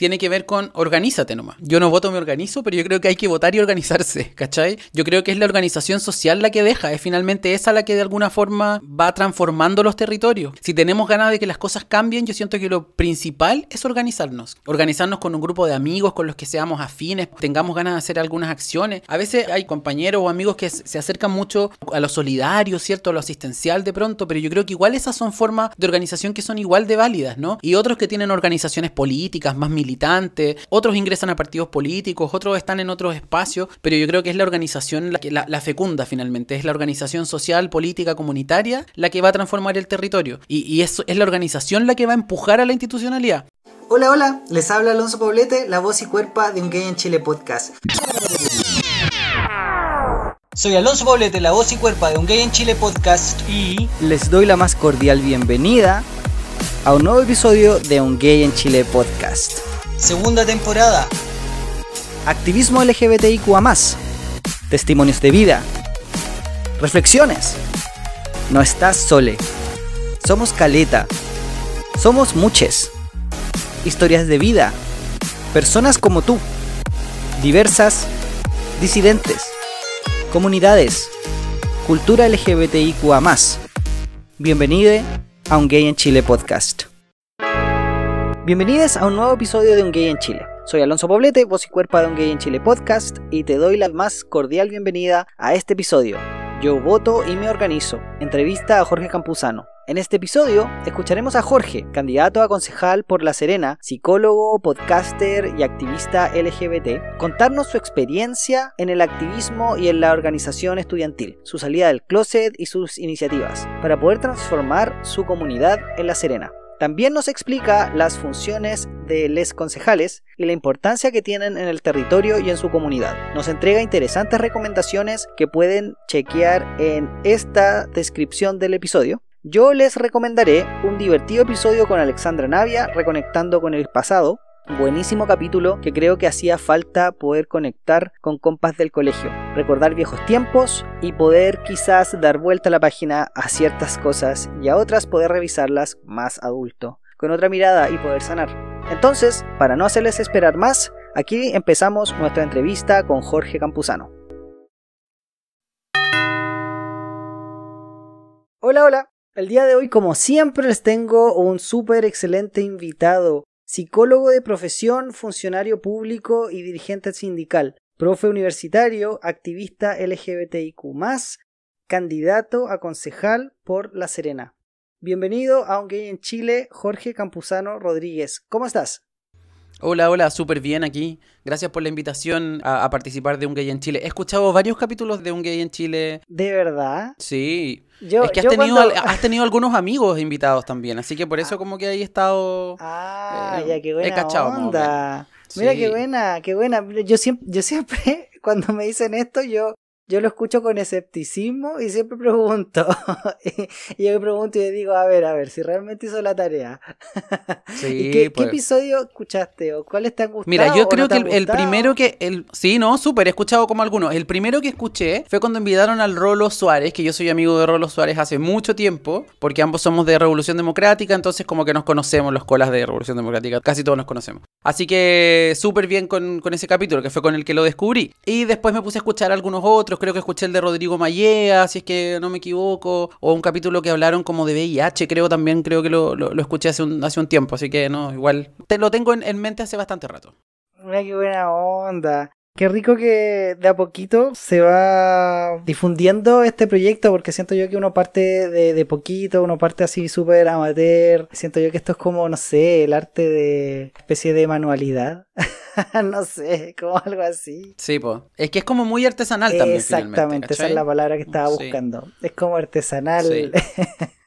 tiene que ver con organízate nomás. Yo no voto, me organizo, pero yo creo que hay que votar y organizarse, ¿cachai? Yo creo que es la organización social la que deja, es finalmente esa la que de alguna forma va transformando los territorios. Si tenemos ganas de que las cosas cambien, yo siento que lo principal es organizarnos. Organizarnos con un grupo de amigos con los que seamos afines, tengamos ganas de hacer algunas acciones. A veces hay compañeros o amigos que se acercan mucho a lo solidario, ¿cierto? A lo asistencial de pronto, pero yo creo que igual esas son formas de organización que son igual de válidas, ¿no? Y otros que tienen organizaciones políticas más militantes, otros ingresan a partidos políticos, otros están en otros espacios, pero yo creo que es la organización la, que, la, fecunda finalmente, es la organización social, política, comunitaria la que va a transformar el territorio. Y, y eso es la organización la que va a empujar a la institucionalidad. Hola, hola, les habla Alonso Poblete, la voz y cuerpa de Un Gay en Chile podcast. Soy Alonso Poblete, la voz y cuerpa de Un Gay en Chile podcast y les doy la más cordial bienvenida a un nuevo episodio de Un Gay en Chile podcast. Segunda temporada. Activismo LGBTIQA+, testimonios de vida, reflexiones. No estás sole. Somos caleta. Somos muches. Historias de vida. Personas como tú. Diversas. Disidentes. Comunidades. Cultura LGBTIQA+. Bienvenido a Un Gay en Chile podcast. Bienvenidos a un nuevo episodio de Un Gay en Chile. Soy Alonso Poblete, voz y cuerpo de Un Gay en Chile podcast, y te doy la más cordial bienvenida a este episodio. Yo voto y me organizo. Entrevista a Jorge Campuzano. En este episodio escucharemos a Jorge, candidato a concejal por La Serena, psicólogo, podcaster y activista LGBT, contarnos su experiencia en el activismo y en la organización estudiantil, su salida del closet y sus iniciativas, para poder transformar su comunidad en La Serena. También nos explica las funciones de les concejales y la importancia que tienen en el territorio y en su comunidad. Nos entrega interesantes recomendaciones que pueden chequear en esta descripción del episodio. Yo les recomendaré un divertido episodio con Alexandra Navia, reconectando con el pasado, Buenísimo capítulo que creo que hacía falta poder conectar con compas del colegio, recordar viejos tiempos y poder quizás dar vuelta a la página a ciertas cosas y a otras poder revisarlas más adulto, con otra mirada y poder sanar. Entonces, para no hacerles esperar más, aquí empezamos nuestra entrevista con Jorge Campuzano. Hola, hola. El día de hoy, como siempre, les tengo un súper excelente invitado psicólogo de profesión, funcionario público y dirigente sindical, profe universitario, activista LGBTIQ, candidato a concejal por La Serena. Bienvenido a Un Gay en Chile, Jorge Campuzano Rodríguez. ¿Cómo estás? Hola, hola, súper bien aquí. Gracias por la invitación a, participar de Un Gay en Chile. He escuchado varios capítulos de Un Gay en Chile. ¿De verdad? Sí. es que has tenido, has tenido algunos amigos invitados también, así que por eso como que ahí he estado... Ah, eh, ya, qué buena he cachado, onda. Mira qué buena, qué buena. Yo siempre, yo siempre, cuando me dicen esto, yo yo lo escucho con escepticismo y siempre pregunto. y yo me pregunto y digo, a ver, a ver, si realmente hizo la tarea. Sí, qué, pues. episodio escuchaste o cuáles te han gustado? Mira, yo creo que el, primero que. El, sí, no, súper, he escuchado como algunos. El primero que escuché fue cuando invitaron al Rolo Suárez, que yo soy amigo de Rolo Suárez hace mucho tiempo, porque ambos somos de Revolución Democrática, entonces como que nos conocemos los colas de Revolución Democrática, casi todos nos conocemos. Así que súper bien con, con ese capítulo, que fue con el que lo descubrí. Y después me puse a escuchar algunos otros creo que escuché el de Rodrigo Mallea, si es que no me equivoco, o un capítulo que hablaron como de VIH, creo también, creo que lo, lo, escuché hace un, hace un tiempo, así que no, igual te lo tengo en, en mente hace bastante rato. Mira qué buena onda. Qué rico que de a poquito se va difundiendo este proyecto, porque siento yo que uno parte de, de poquito, uno parte así súper amateur. Siento yo que esto es como, no sé, el arte de especie de manualidad. no sé, como algo así. Sí, pues. Es que es como muy artesanal también. Exactamente, esa es la palabra que estaba buscando. Es como artesanal.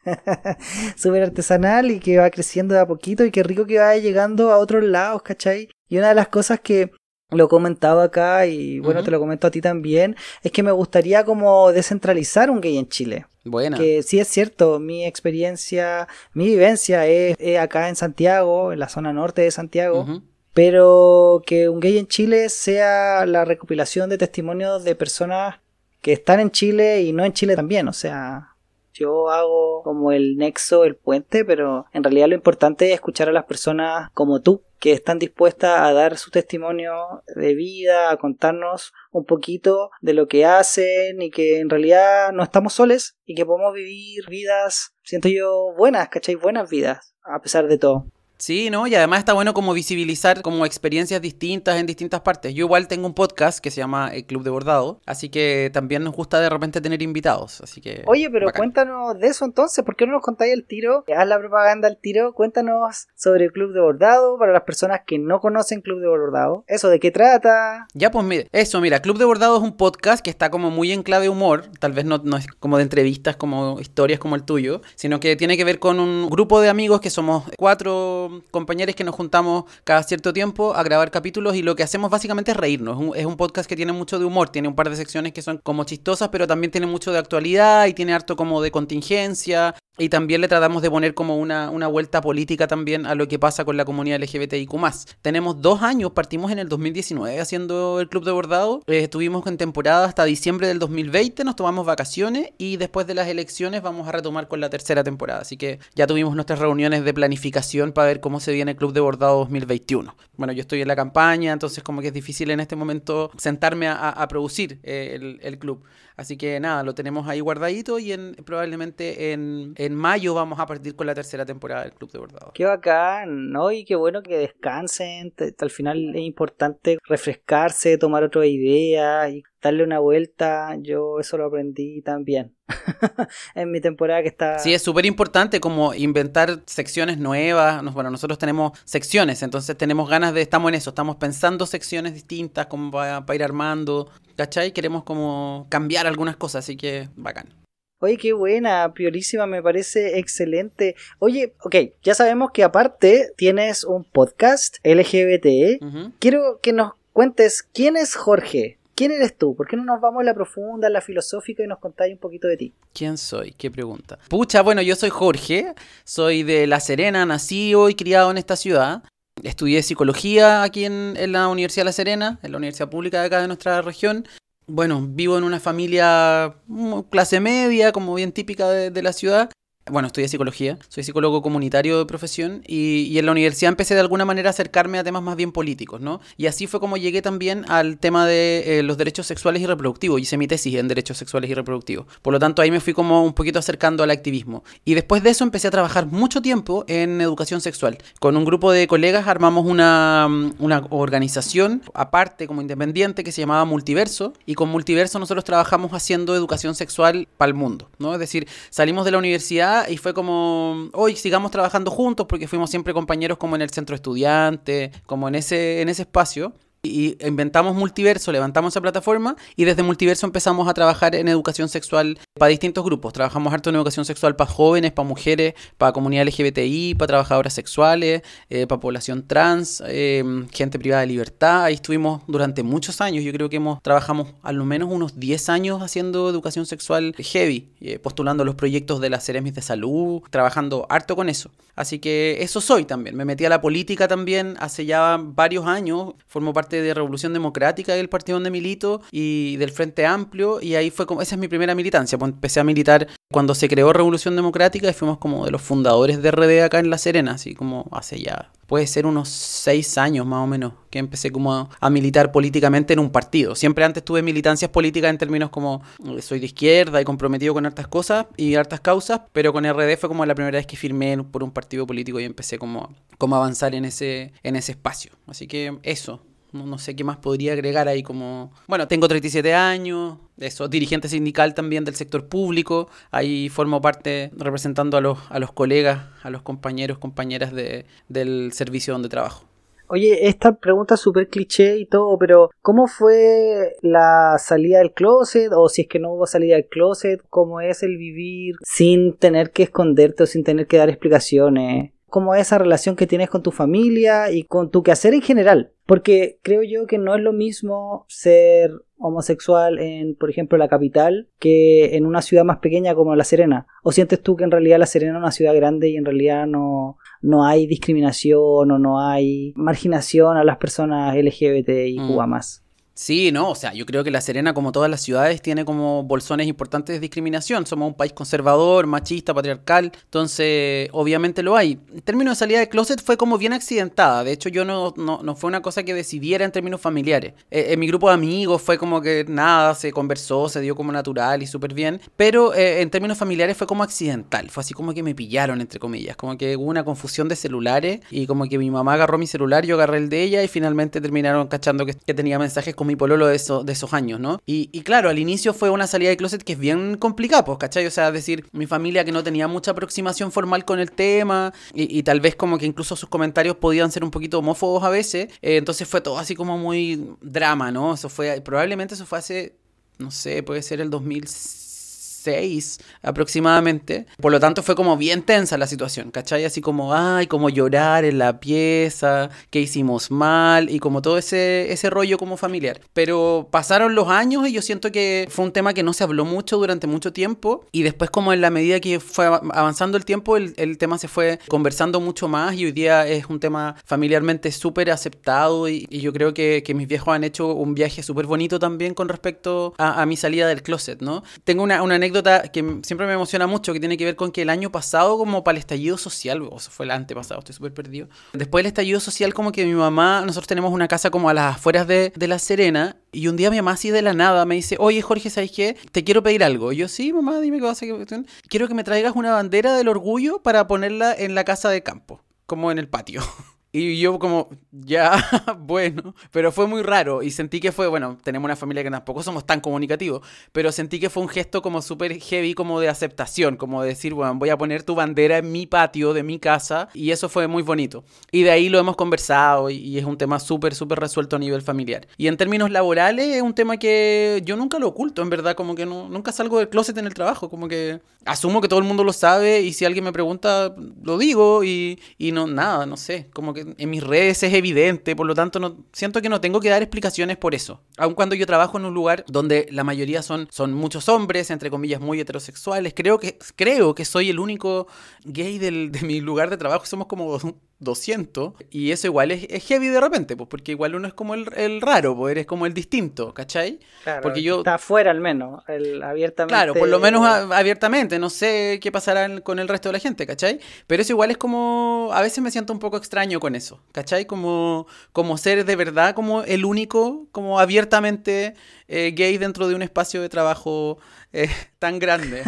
Súper artesanal y que va creciendo de a poquito y qué rico que vaya llegando a otros lados, ¿cachai? Y una de las cosas que lo he comentado acá y bueno, te lo comento a ti también, es que me gustaría como descentralizar un gay en Chile. Buena. Que sí es cierto, mi experiencia, mi vivencia es, acá en Santiago, en la zona norte de Santiago pero que un gay en Chile sea la recopilación de testimonios de personas que están en Chile y no en Chile también, o sea, yo hago como el nexo, el puente, pero en realidad lo importante es escuchar a las personas como tú, que están dispuestas a dar su testimonio de vida, a contarnos un poquito de lo que hacen y que en realidad no estamos soles y que podemos vivir vidas, siento yo, buenas, ¿cachai? Buenas vidas, a pesar de todo. Sí, ¿no? Y además está bueno como visibilizar como experiencias distintas en distintas partes. Yo igual tengo un podcast que se llama El Club de Bordado, así que también nos gusta de repente tener invitados, así que... Oye, pero cuéntanos de eso entonces, ¿por qué no nos contáis el tiro? Haz la propaganda al tiro, cuéntanos sobre el Club de Bordado para las personas que no conocen Club de Bordado. ¿Eso de qué trata? Ya, pues mira, eso, mira, Club de Bordado es un podcast que está como muy en clave humor, tal vez no, no es como de entrevistas, como historias como el tuyo, sino que tiene que ver con un grupo de amigos que somos cuatro compañeros que nos juntamos cada cierto tiempo a grabar capítulos y lo que hacemos básicamente es reírnos. Es un, podcast que tiene mucho de humor, tiene un par de secciones que son como chistosas, pero también tiene mucho de actualidad y tiene harto como de contingencia. Y también le tratamos de poner como una, una, vuelta política también a lo que pasa con la comunidad LGBTIQ. Tenemos dos años, partimos en el 2019 haciendo el Club de Bordado. Eh, estuvimos en temporada hasta diciembre del 2020, nos tomamos vacaciones y después de las elecciones vamos a retomar con la tercera temporada. Así que ya tuvimos nuestras reuniones de planificación para ver cómo se viene el Club de Bordado 2021. Bueno, yo estoy en la campaña, entonces como que es difícil en este momento sentarme a, producir eh, el club. Así que nada, lo tenemos ahí guardadito y en, probablemente en, en, mayo vamos a partir con la tercera temporada del Club de Bordado. Qué bacán, ¿no? Y qué bueno que descansen. Al final es importante refrescarse, tomar otra idea y darle una vuelta. Yo eso lo aprendí también en mi temporada que está... Sí, es súper importante como inventar secciones nuevas. Bueno, nosotros tenemos secciones, entonces tenemos ganas de, estamos en eso, estamos pensando secciones distintas como para, para ir armando. ¿Cachai? Queremos como cambiar algunas cosas, así que bacán. Oye, qué buena, priorísima, me parece excelente. Oye, ok, ya sabemos que aparte tienes un podcast LGBT. Quiero que nos cuentes quién es Jorge. ¿Quién eres tú? ¿Por qué no nos vamos a la profunda, a la filosófica y nos contáis un poquito de ti? ¿Quién soy? ¿Qué pregunta? Pucha, bueno, yo soy Jorge, soy de La Serena, nacido y criado en esta ciudad. Estudié psicología aquí en, la Universidad de La Serena, en la universidad pública de acá de nuestra región. Bueno, vivo en una familia mm, clase media, como bien típica de la ciudad. Bueno, estudié psicología, soy psicólogo comunitario de profesión y, en la universidad empecé de alguna manera a acercarme a temas más bien políticos, ¿no? Y así fue como llegué también al tema de eh, los derechos sexuales y reproductivos. Hice mi tesis en derechos sexuales y reproductivos. Por lo tanto, ahí me fui como un poquito acercando al activismo. Y después de eso empecé a trabajar mucho tiempo en educación sexual. Con un grupo de colegas armamos una, una organización aparte, como independiente, que se llamaba Multiverso. Y con Multiverso nosotros trabajamos haciendo educación sexual para el mundo, ¿no? Es decir, salimos de la universidad y fue como, hoy sigamos trabajando juntos porque fuimos siempre compañeros como en el centro estudiante, como en ese, en ese espacio. Y inventamos Multiverso, levantamos esa plataforma y desde Multiverso empezamos a trabajar en educación sexual para distintos grupos. Trabajamos harto en educación sexual para jóvenes, para mujeres, para comunidad LGBTI, para trabajadoras sexuales, eh, para población trans, em, gente privada de libertad. Ahí estuvimos durante muchos años. Yo creo que hemos trabajamos al menos unos 10 años haciendo educación sexual heavy, eh, postulando los proyectos de las Ceremis de Salud, trabajando harto con eso. Así que eso soy también. Me metí a la política también hace ya varios años. Formo parte de Revolución Democrática del partido donde milito y del Frente Amplio y ahí fue como, esa es mi primera militancia, empecé a militar cuando se creó Revolución Democrática y fuimos como de los fundadores de RD acá en La Serena, así como hace ya, puede ser unos seis años más o menos, que empecé como a, militar políticamente en un partido. Siempre antes tuve militancias políticas en términos como eh, soy de izquierda y comprometido con hartas cosas y hartas causas, pero con RD fue como la primera vez que firmé por un partido político y empecé como, como a avanzar en ese, en ese espacio. Así que eso, no, sé qué más podría agregar ahí como... Bueno, tengo 37 años, eso, dirigente sindical también del sector público, ahí formo parte representando a los, a los colegas, a los compañeros, compañeras de, del servicio donde trabajo. Oye, esta pregunta es súper cliché y todo, pero ¿cómo fue la salida del closet? O si es que no hubo salida del closet, ¿cómo es el vivir sin tener que esconderte o sin tener que dar explicaciones? ¿Cómo es esa relación que tienes con tu familia y con tu quehacer en general? Porque creo yo que no es lo mismo ser homosexual en, por ejemplo, la capital que en una ciudad más pequeña como La Serena. ¿O sientes tú que en realidad La Serena es una ciudad grande y en realidad no, no hay discriminación o no hay marginación a las personas LGBT y mm. más? Sí, no, o sea, yo creo que La Serena, como todas las ciudades, tiene como bolsones importantes de discriminación. Somos un país conservador, machista, patriarcal, entonces obviamente lo hay. En términos de salida de closet fue como bien accidentada, de hecho yo no, no, fue una cosa que decidiera en términos familiares. E, en mi grupo de amigos fue como que nada, se conversó, se dio como natural y súper bien, pero eh, en términos familiares fue como accidental, fue así como que me pillaron, entre comillas, como que hubo una confusión de celulares y como que mi mamá agarró mi celular, yo agarré el de ella y finalmente terminaron cachando que, tenía mensajes mi pololo de, eso, de esos años, ¿no? Y, claro, al inicio fue una salida de closet que es bien complicada, pues, ¿cachai? O sea, decir, mi familia que no tenía mucha aproximación formal con el tema y, tal vez como que incluso sus comentarios podían ser un poquito homófobos a veces, eh, entonces fue todo así como muy drama, ¿no? Eso fue, probablemente eso fue hace, no sé, puede ser el 2006 6 aproximadamente. Por lo tanto fue como bien tensa la situación, ¿cachai? Así como, ay, como llorar en la pieza, que hicimos mal y como todo ese, ese rollo como familiar. Pero pasaron los años y yo siento que fue un tema que no se habló mucho durante mucho tiempo y después como en la medida que fue avanzando el tiempo, el, tema se fue conversando mucho más y hoy día es un tema familiarmente súper aceptado y, yo creo que, mis viejos han hecho un viaje súper bonito también con respecto a, mi salida del closet, ¿no? Tengo una anécdota que siempre me emociona mucho, que tiene que ver con que el año pasado, como para el estallido social, o fue el antepasado, estoy súper perdido. Después del estallido social, como que mi mamá, nosotros tenemos una casa como a las afueras de, de La Serena, y un día mi mamá así de la nada me dice, oye Jorge, ¿sabes qué? Te quiero pedir algo. Y yo, sí, mamá, dime qué vas a hacer. Quiero que me traigas una bandera del orgullo para ponerla en la casa de campo, como en el patio. Y yo como, ya, bueno, pero fue muy raro y sentí que fue, bueno, tenemos una familia que tampoco somos tan comunicativos, pero sentí que fue un gesto como súper heavy, como de aceptación, como de decir, bueno, voy a poner tu bandera en mi patio de mi casa y eso fue muy bonito. Y de ahí lo hemos conversado y, es un tema súper, súper resuelto a nivel familiar. Y en términos laborales es un tema que yo nunca lo oculto, en verdad, como que no, nunca salgo del closet en el trabajo, como que asumo que todo el mundo lo sabe y si alguien me pregunta, lo digo y, y no, nada, no sé, como que en mis redes es evidente, por lo tanto no, siento que no tengo que dar explicaciones por eso. Aun cuando yo trabajo en un lugar donde la mayoría son, son muchos hombres, entre comillas, muy heterosexuales, creo que, creo que soy el único gay del, de mi lugar de trabajo, somos como 200. Y eso igual es, heavy de repente, pues, porque igual uno es como el, raro, pues, eres como el distinto, ¿cachai? Claro, porque yo... está afuera al menos, el, abiertamente. Claro, por lo menos abiertamente, no sé qué pasará con el resto de la gente, ¿cachai? Pero eso igual es como, a veces me siento un poco extraño con eso, ¿cachai? Como, como ser de verdad como el único, como abiertamente eh, gay dentro de un espacio de trabajo eh, tan grande.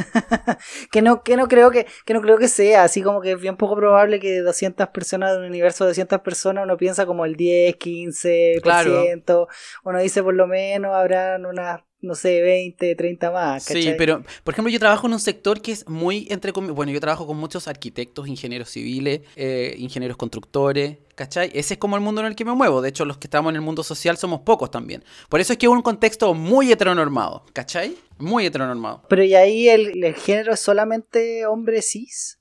que, no, que, no creo que, que no creo que sea, así como que es bien poco probable que 200 personas de un universo de 200 personas uno piensa como el 10, 15%, claro. uno dice por lo menos habrán unas no sé, 20, 30 más. Sí, pero por ejemplo yo trabajo en un sector que es muy entre bueno, yo trabajo con muchos arquitectos, ingenieros civiles, eh, ingenieros constructores, ¿Cachai? Ese es como el mundo en el que me muevo. De hecho, los que estamos en el mundo social somos pocos también. Por eso es que es un contexto muy heteronormado. ¿Cachai? Muy heteronormado. Pero ¿y ahí el, género es solamente hombre cis?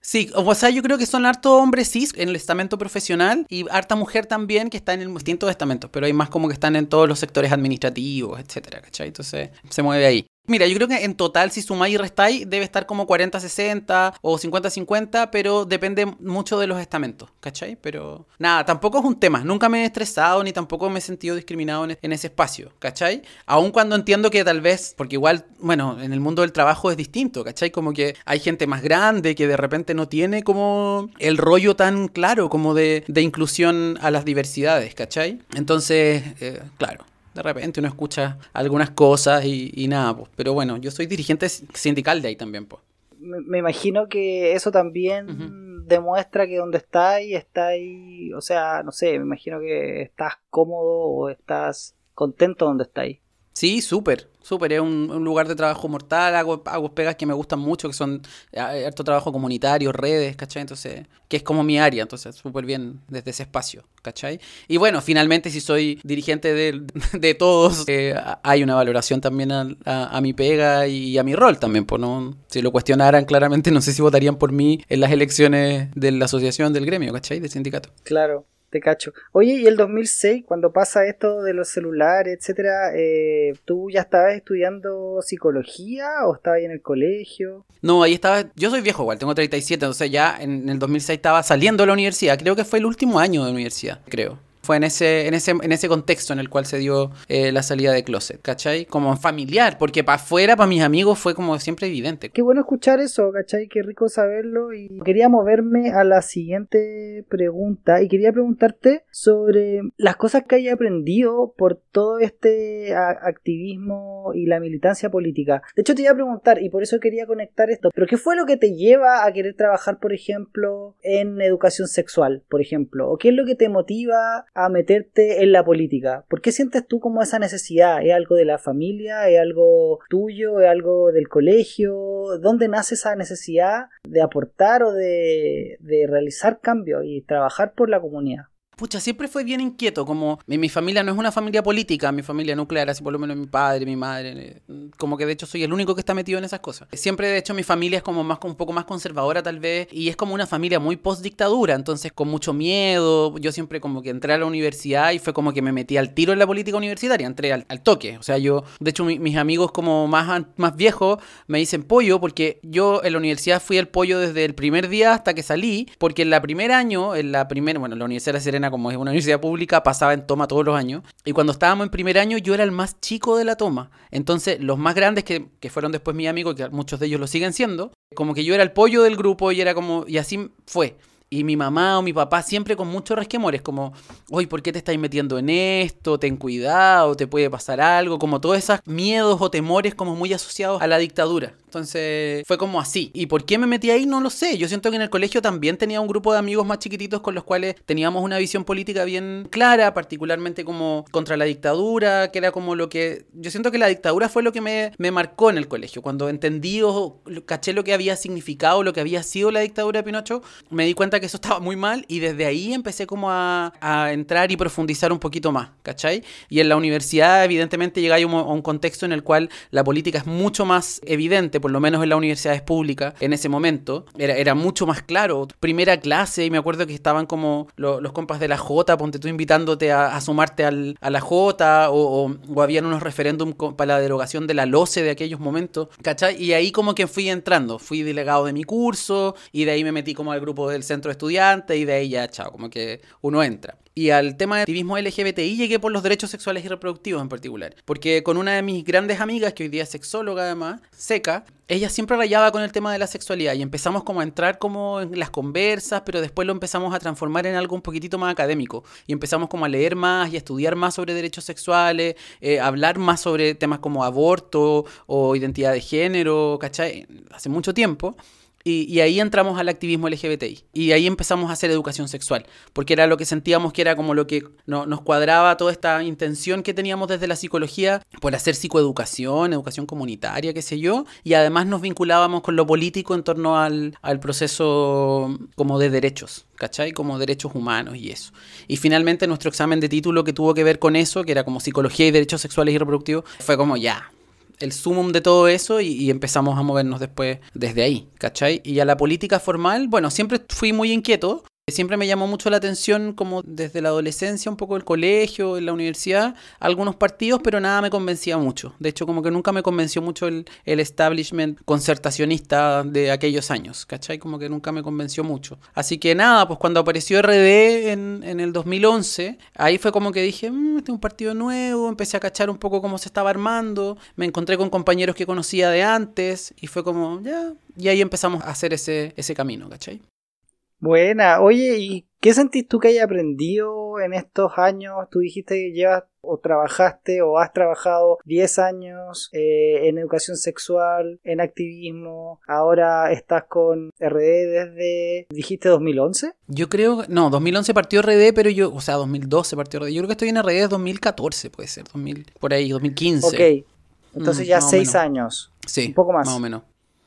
Sí, o sea, yo creo que son harto hombres cis en el estamento profesional y harta mujer también que está en el distintos estamentos, pero hay más como que están en todos los sectores administrativos, etcétera, ¿cachai? Entonces se mueve ahí. Mira, yo creo que en total, si sumáis y restáis, debe estar como 40-60 o 50-50, pero depende mucho de los estamentos, ¿cachai? Pero nada, tampoco es un tema. Nunca me he estresado ni tampoco me he sentido discriminado en, ese espacio, ¿cachai? Aun cuando entiendo que tal vez, porque igual, bueno, en el mundo del trabajo es distinto, ¿cachai? Como que hay gente más grande que de repente no tiene como el rollo tan claro como de, inclusión a las diversidades, ¿cachai? Entonces, eh, claro de repente uno escucha algunas cosas y, nada, pues. Pero bueno, yo soy dirigente sindical de ahí también, pues. Me, imagino que eso también demuestra que donde estás está ahí, o sea, no sé, me imagino que estás cómodo o estás contento donde estás. Sí, súper, súper. Es un, lugar de trabajo mortal. Hago, hago pegas que me gustan mucho, que son eh, harto trabajo comunitario, redes, ¿cachai? Entonces, que es como mi área, entonces súper bien desde ese espacio, ¿cachai? Y bueno, finalmente, si soy dirigente de, de todos, eh, hay una valoración también a, a, mi pega y a mi rol también, pues no. Si lo cuestionaran claramente, no sé si votarían por mí en las elecciones de la asociación del gremio, ¿cachai? Del sindicato. Claro. Te cacho. Oye, y el 2006, cuando pasa esto de los celulares, etcétera, eh, ¿tú ya estabas estudiando psicología o estabas ahí en el colegio? No, ahí estaba. Yo soy viejo igual, tengo 37, entonces ya en el 2006 estaba saliendo de la universidad. Creo que fue el último año de universidad, creo Fue en ese, en ese, en ese contexto en el cual se dio eh, la salida de closet, ¿cachai? Como familiar, porque para afuera, para mis amigos, fue como siempre evidente. Qué bueno escuchar eso, ¿cachai? Qué rico saberlo. Y quería moverme a la siguiente pregunta. Y quería preguntarte sobre las cosas que hayas aprendido por todo este activismo y la militancia política. De hecho, te iba a preguntar, y por eso quería conectar esto, pero ¿qué fue lo que te lleva a querer trabajar, por ejemplo, en educación sexual, por ejemplo? ¿O qué es lo que te motiva a meterte en la política? ¿Por qué sientes tú como esa necesidad? ¿Es algo de la familia? ¿Es algo tuyo? ¿Es algo del colegio? ¿Dónde nace esa necesidad de aportar o de, de realizar cambios y trabajar por la comunidad? Pucha, siempre fue bien inquieto, como mi, familia no es una familia política, mi familia nuclear, así por lo menos mi padre, mi madre, eh, como que de hecho soy el único que está metido en esas cosas. Siempre de hecho mi familia es como más un poco más conservadora tal vez y es como una familia muy post dictadura, entonces con mucho miedo, yo siempre como que entré a la universidad y fue como que me metí al tiro en la política universitaria, entré al, toque, o sea, yo, de hecho mis amigos como más, más viejos me dicen pollo porque yo en la universidad fui el pollo desde el primer día hasta que salí, porque en la primer año, en la primera, bueno, la Universidad de Serena como es una universidad pública, pasaba en toma todos los años. Y cuando estábamos en primer año, yo era el más chico de la toma. Entonces, los más grandes, que, que fueron después mis amigos, que muchos de ellos lo siguen siendo, como que yo era el pollo del grupo y era como, y así fue. Y mi mamá o mi papá siempre con muchos resquemores, como, oye, ¿por qué te estás metiendo en esto? Ten cuidado, te puede pasar algo, como todos esos miedos o temores como muy asociados a la dictadura. Entonces fue como así. ¿Y por qué me metí ahí? No lo sé. Yo siento que en el colegio también tenía un grupo de amigos más chiquititos con los cuales teníamos una visión política bien clara, particularmente como contra la dictadura, que era como lo que... Yo siento que la dictadura fue lo que me, me marcó en el colegio. Cuando entendí o caché lo que había significado, lo que había sido la dictadura de Pinocho, me di cuenta que eso estaba muy mal y desde ahí empecé como a, entrar y profundizar un poquito más, ¿cachai? Y en la universidad evidentemente llegué a un, contexto en el cual la política es mucho más evidente, por lo menos en las universidades públicas en ese momento, era, era mucho más claro. Primera clase y me acuerdo que estaban como los compas de la J, ponte tú invitándote a, sumarte al, a la J o, o, habían unos referéndums para la derogación de la LOCE de aquellos momentos, ¿cachai? Y ahí como que fui entrando, fui delegado de mi curso y de ahí me metí como al grupo del centro de estudiante y de ahí ya, chao, como que uno entra. Y al tema de activismo LGBTI llegué por los derechos sexuales y reproductivos en particular. Porque con una de mis grandes amigas, que hoy día es sexóloga además, Seca, ella siempre rayaba con el tema de la sexualidad y empezamos como a entrar como en las conversas, pero después lo empezamos a transformar en algo un poquitito más académico y empezamos como a leer más y a estudiar más sobre derechos sexuales, eh, hablar más sobre temas como aborto o identidad de género, ¿cachai? Hace mucho tiempo. Y, ahí entramos al activismo LGBTI. Y ahí empezamos a hacer educación sexual, porque era lo que sentíamos que era como lo que nos cuadraba toda esta intención que teníamos desde la psicología por hacer psicoeducación, educación comunitaria, qué sé yo. Y además nos vinculábamos con lo político en torno al, al proceso como de derechos, ¿cachai? Como derechos humanos y eso. Y finalmente nuestro examen de título que tuvo que ver con eso, que era como psicología y derechos sexuales y reproductivos, fue como ya, el sumum de todo eso y, empezamos a movernos después desde ahí, ¿cachai? Y a la política formal, bueno, siempre fui muy inquieto, Siempre me llamó mucho la atención como desde la adolescencia, un poco el colegio, en la universidad, algunos partidos, pero nada me convencía mucho. De hecho, como que nunca me convenció mucho el, establishment concertacionista de aquellos años, ¿cachai? Como que nunca me convenció mucho. Así que nada, pues cuando apareció RD en, el 2011, ahí fue como que dije, mmm, este es un partido nuevo, empecé a cachar un poco cómo se estaba armando, me encontré con compañeros que conocía de antes y fue como, ya, y ahí empezamos a hacer ese, ese camino, ¿cachai? Buena, oye, ¿y qué sentís tú que hayas aprendido en estos años? Tú dijiste que llevas o trabajaste o has trabajado 10 años eh, en educación sexual, en activismo, ahora estás con RD desde, dijiste 2011? Yo creo, no, 2011 partió RD, pero yo, o sea, 2012 partió RD, yo creo que estoy en RD desde 2014, puede ser, 2000, por ahí, 2015. Ok, entonces mm, ya 6 años. Sí, un poco más. Más o menos.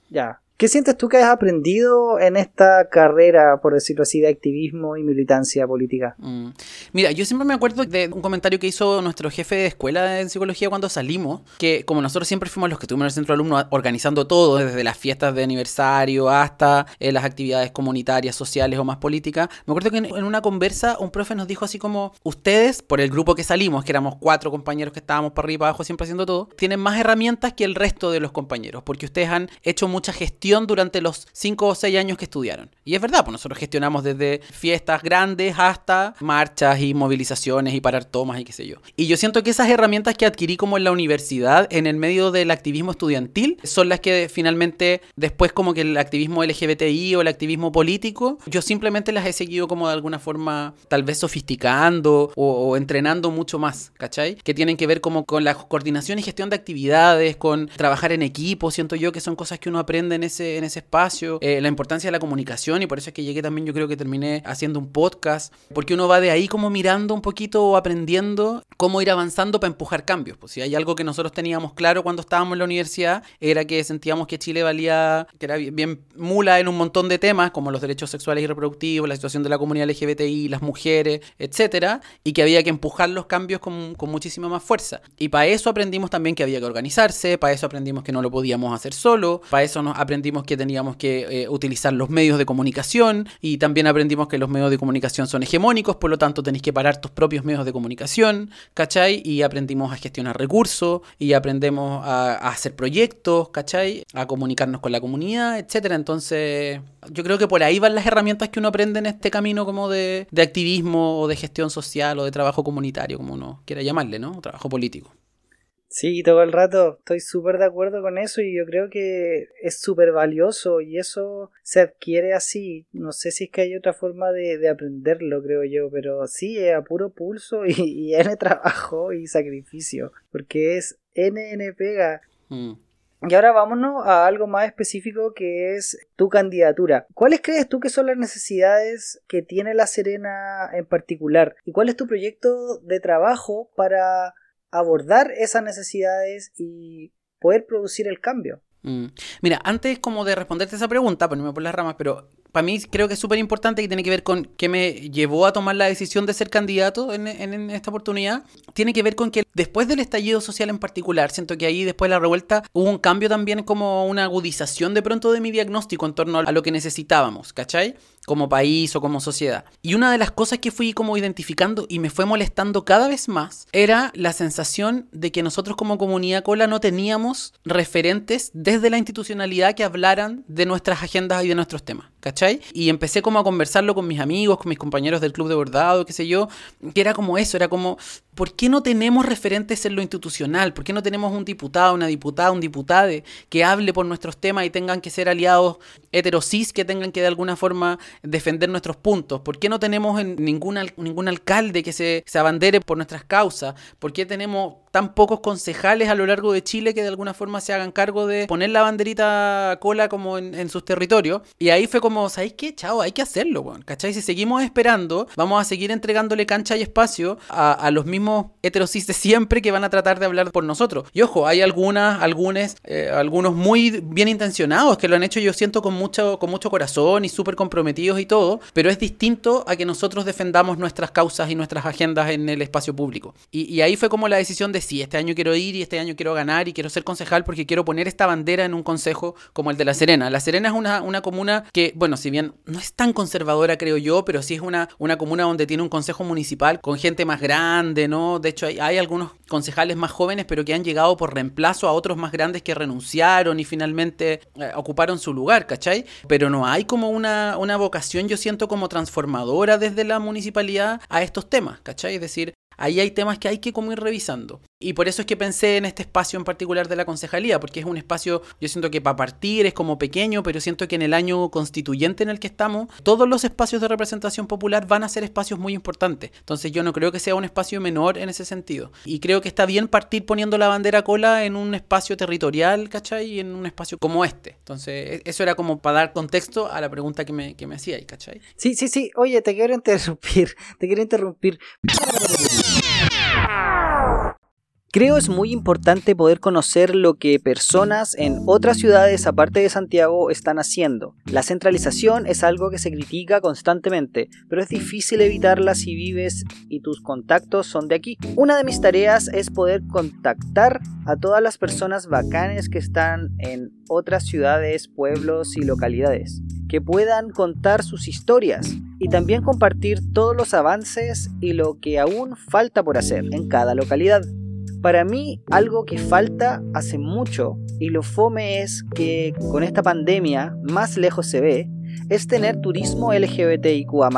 Ya, ¿Qué sientes tú que has aprendido en esta carrera, por decirlo así, de activismo y militancia política? Mm. Mira, yo siempre me acuerdo de un comentario que hizo nuestro jefe de escuela en psicología cuando salimos, que como nosotros siempre fuimos los que estuvimos en el centro de alumnos organizando todo, desde las fiestas de aniversario hasta eh, las actividades comunitarias, sociales o más políticas, me acuerdo que en, en, una conversa un profe nos dijo así como, ustedes, por el grupo que salimos, que éramos cuatro compañeros que estábamos para arriba y para abajo siempre haciendo todo, tienen más herramientas que el resto de los compañeros, porque ustedes han hecho mucha gestión gestión durante los 5 o 6 años que estudiaron. Y es verdad, pues nosotros gestionamos desde fiestas grandes hasta marchas y movilizaciones y parar tomas y qué sé yo. Y yo siento que esas herramientas que adquirí como en la universidad, en el medio del activismo estudiantil, son las que finalmente después como que el activismo LGBTI o el activismo político, yo simplemente las he seguido como de alguna forma tal vez sofisticando o, entrenando mucho más, ¿cachai? Que tienen que ver como con la coordinación y gestión de actividades, con trabajar en equipo, siento yo que son cosas que uno aprende en ese, en ese espacio, eh, la importancia de la comunicación y por eso es que llegué también, yo creo que terminé haciendo un podcast, porque uno va de ahí como mirando un poquito o aprendiendo cómo ir avanzando para empujar cambios. Pues si hay algo que nosotros teníamos claro cuando estábamos en la universidad, era que sentíamos que Chile valía, que era bien mula en un montón de temas, como los derechos sexuales y reproductivos, la situación de la comunidad LGBTI, las mujeres, etcétera, y que había que empujar los cambios con, con muchísima más fuerza. Y para eso aprendimos también que había que organizarse, para eso aprendimos que no lo podíamos hacer solo, para eso nos aprendimos que teníamos que eh, utilizar los medios de comunicación y también aprendimos que los medios de comunicación son hegemónicos, por lo tanto tenéis que parar tus propios medios de comunicación, ¿cachai? Y aprendimos a gestionar recursos y aprendemos a, a hacer proyectos, ¿cachai? A comunicarnos con la comunidad, etcétera. Entonces, yo creo que por ahí van las herramientas que uno aprende en este camino como de, de activismo o de gestión social o de trabajo comunitario, como uno quiera llamarle, ¿no? Trabajo político. Sí, todo el rato estoy súper de acuerdo con eso y yo creo que es súper valioso y eso se adquiere así. No sé si es que hay otra forma de, aprenderlo, creo yo, pero sí, es a puro pulso y, y N trabajo y sacrificio, porque es NN pega. Mm. Y ahora vámonos a algo más específico que es tu candidatura. ¿Cuáles crees tú que son las necesidades que tiene La Serena en particular? ¿Y cuál es tu proyecto de trabajo para abordar esas necesidades y poder producir el cambio. Mm. Mira, antes como de responderte esa pregunta, ponerme por las ramas, pero para mí creo que es súper importante y tiene que ver con qué me llevó a tomar la decisión de ser candidato en, en, esta oportunidad. Tiene que ver con que después del estallido social en particular, siento que ahí después de la revuelta hubo un cambio también como una agudización de pronto de mi diagnóstico en torno a lo que necesitábamos, ¿cachai? Como país o como sociedad. Y una de las cosas que fui como identificando y me fue molestando cada vez más era la sensación de que nosotros como comunidad cola no teníamos referentes desde la institucionalidad que hablaran de nuestras agendas y de nuestros temas, ¿cachai? Y empecé como a conversarlo con mis amigos, con mis compañeros del club de bordado, qué sé yo, que era como eso, era como, ¿por qué no tenemos referentes en lo institucional? ¿Por qué no tenemos un diputado, una diputada, un diputade que hable por nuestros temas y tengan que ser aliados heterosis que tengan que de alguna forma defender nuestros puntos? ¿Por qué no tenemos ningún, ningún alcalde que se, se abandere por nuestras causas? ¿Por qué tenemos tan pocos concejales a lo largo de Chile que de alguna forma se hagan cargo de poner la banderita cola como en, sus territorios? Y ahí fue como, ¿sabéis qué? Chao, hay que hacerlo, ¿cachai? Si seguimos esperando, vamos a seguir entregándole cancha y espacio a, los mismos heterosis siempre que van a tratar de hablar por nosotros. Y ojo, hay algunas, algunos, eh, algunos muy bien intencionados que lo han hecho, yo siento, con mucho, con mucho corazón y súper comprometidos y todo, pero es distinto a que nosotros defendamos nuestras causas y nuestras agendas en el espacio público. Y, ahí fue como la decisión de sí, este año quiero ir y este año quiero ganar y quiero ser concejal porque quiero poner esta bandera en un consejo como el de La Serena. La Serena es una, una comuna que, bueno, si bien no es tan conservadora, creo yo, pero sí es una, una comuna donde tiene un consejo municipal con gente más grande, ¿no? De hecho, hay, hay algunos concejales más jóvenes, pero que han llegado por reemplazo a otros más grandes que renunciaron y finalmente eh, ocuparon su lugar, ¿cachai? Pero no hay como una, una vocación, yo siento, como transformadora desde la municipalidad a estos temas, ¿cachai? Es decir, ahí hay temas que hay que como ir revisando. Y por eso es que pensé en este espacio en particular de la concejalía, porque es un espacio, yo siento que para partir es como pequeño, pero siento que en el año constituyente en el que estamos, todos los espacios de representación popular van a ser espacios muy importantes. Entonces yo no creo que sea un espacio menor en ese sentido. Y creo que está bien partir poniendo la bandera cola en un espacio territorial, ¿cachai? Y en un espacio como este. Entonces e-, eso era como para dar contexto a la pregunta que me, que me hacíais, ¿cachai? Sí, sí, sí. Oye, te quiero interrumpir. Te quiero interrumpir. Creo es muy importante poder conocer lo que personas en otras ciudades aparte de Santiago están haciendo. La centralización es algo que se critica constantemente, pero es difícil evitarla si vives y tus contactos son de aquí. Una de mis tareas es poder contactar a todas las personas bacanes que están en otras ciudades, pueblos y localidades, que puedan contar sus historias y también compartir todos los avances y lo que aún falta por hacer en cada localidad. Para mí, algo que falta hace mucho, y lo fome es que con esta pandemia más lejos se ve, es tener turismo LGBTIQA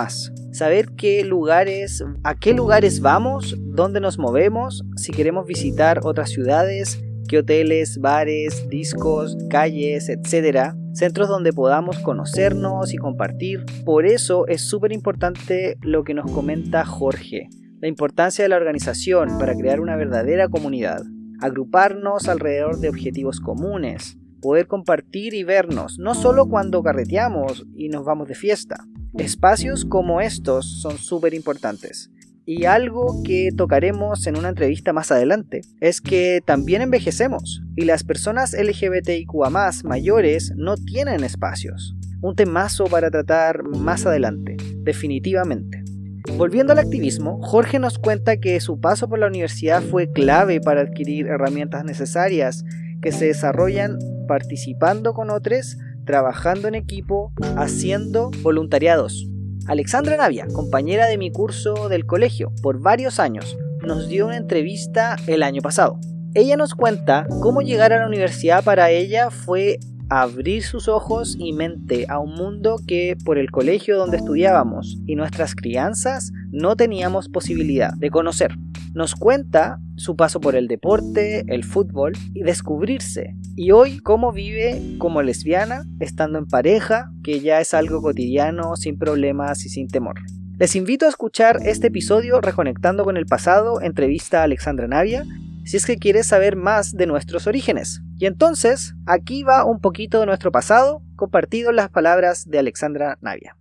saber qué lugares, a qué lugares vamos, dónde nos movemos, si queremos visitar otras ciudades, qué hoteles, bares, discos, calles, etcétera, centros donde podamos conocernos y compartir. Por eso es súper importante lo que nos comenta Jorge, la importancia de la organización para crear una verdadera comunidad, agruparnos alrededor de objetivos comunes, poder compartir y vernos, no solo cuando carreteamos y nos vamos de fiesta. Espacios como estos son súper importantes. Y algo que tocaremos en una entrevista más adelante es que también envejecemos y las personas LGBTIQA mayores no tienen espacios. Un temazo para tratar más adelante, definitivamente. Volviendo al activismo, Jorge nos cuenta que su paso por la universidad fue clave para adquirir herramientas necesarias que se desarrollan participando con otros, trabajando en equipo, haciendo voluntariados. Alexandra Navia, compañera de mi curso del colegio por varios años, nos dio una entrevista el año pasado. Ella nos cuenta cómo llegar a la universidad para ella fue abrir sus ojos y mente a un mundo que por el colegio donde estudiábamos y nuestras crianzas no teníamos posibilidad de conocer. Nos cuenta su paso por el deporte, el fútbol y descubrirse. Y hoy cómo vive como lesbiana, estando en pareja, que ya es algo cotidiano, sin problemas y sin temor. Les invito a escuchar este episodio Reconectando con el pasado, entrevista a Alexandra Navia, si es que quieres saber más de nuestros orígenes. Y entonces, aquí va un poquito de nuestro pasado, compartido en las palabras de Alexandra Navia.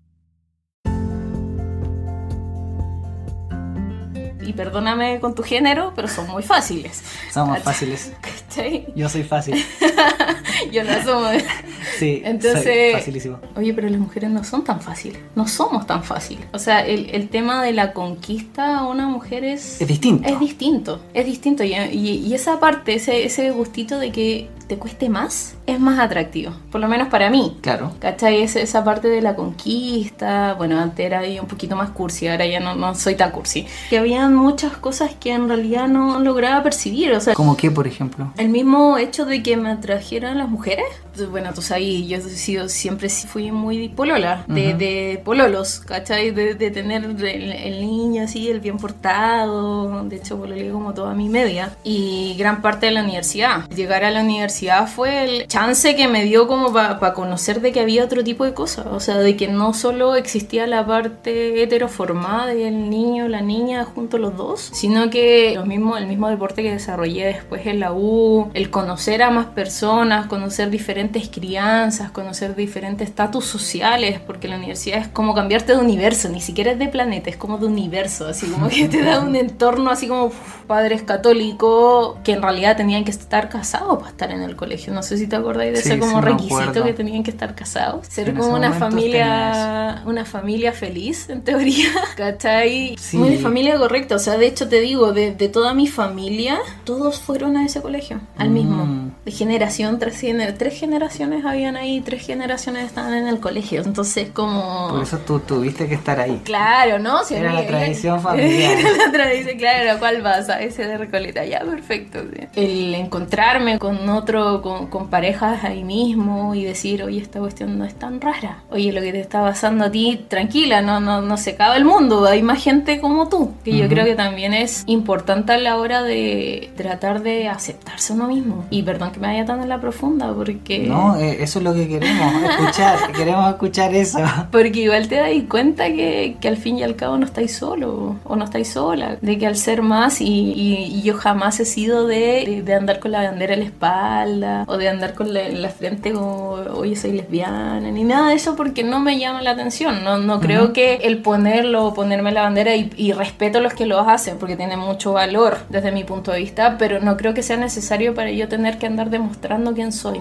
y perdóname con tu género, pero son muy fáciles. Somos fáciles. Yo soy fácil. Yo no soy. Sí, Entonces, facilísimo. Oye, pero las mujeres no son tan fáciles. No somos tan fáciles. O sea, el, el tema de la conquista a una mujer es... Es distinto. Es distinto. Es distinto. Y, y, esa parte, ese, ese gustito de que te cueste más, es más atractivo. Por lo menos para mí. Claro. ¿Cachai? Esa, esa parte de la conquista. Bueno, antes era un poquito más cursi, ahora ya no, no soy tan cursi. Que habían muchas cosas que en realidad no lograba percibir. O sea, ¿Como qué, por ejemplo? El mismo hecho de que me atrajeran las mujeres. Bueno, tú sabes, yo he sido, siempre fui muy polola, de, de pololos, ¿cachai? De, de tener el, niño así, el bien portado. De hecho, pololeé como toda mi media. Y gran parte de la universidad. Llegar a la universidad fue el chance que me dio como para conocer de que había otro tipo de cosas, o sea, de que no solo existía la parte heteroformada del niño, la niña, junto a los dos, sino que lo mismo, el mismo deporte que desarrollé después en la U, el conocer a más personas, conocer diferentes crianzas, conocer diferentes estatus sociales, porque la universidad es como cambiarte de universo, ni siquiera es de planeta, es como de universo, así como que te da un entorno así como padres católicos que en realidad tenían que estar casados para estar en el colegio. No sé si te acordáis de ese como requisito que tenían que estar casados. Ser como una familia, una familia feliz, en teoría. ¿Cachai? Muy de familia correcta. O sea, de hecho te digo, de, toda mi familia, todos fueron a ese colegio, al mismo. Mm. De generación, tres generaciones habían ahí, tres generaciones estaban en el colegio. Entonces, como. Por eso tú tuviste que estar ahí. Claro, ¿no? era la tradición familiar. Era la tradición, claro. ¿Cuál vas? A ese de Recoleta. Ya, perfecto. El encontrarme con otro con, parejas ahí mismo y decir, oye, esta cuestión no es tan rara. Oye, lo que te está pasando a ti, tranquila, no, no, no se acaba el mundo, hay más gente como tú. Que yo creo que también es importante a la hora de tratar de aceptarse uno mismo. Y perdón que me vaya tan en la profunda, porque... No, eh, eso es lo que queremos, escuchar, queremos escuchar eso. Porque igual te das cuenta que, que, al fin y al cabo no estáis solo o no estáis sola. De que al ser más, y, yo jamás he sido de, de andar con la bandera en la espalda, o de andar con la, frente como, oye, soy lesbiana, ni nada de eso porque no me llama la atención. No, no creo que el ponerlo, ponerme la bandera y, respeto a los que lo hacen porque tiene mucho valor desde mi punto de vista, pero no creo que sea necesario para yo tener que andar demostrando quién soy.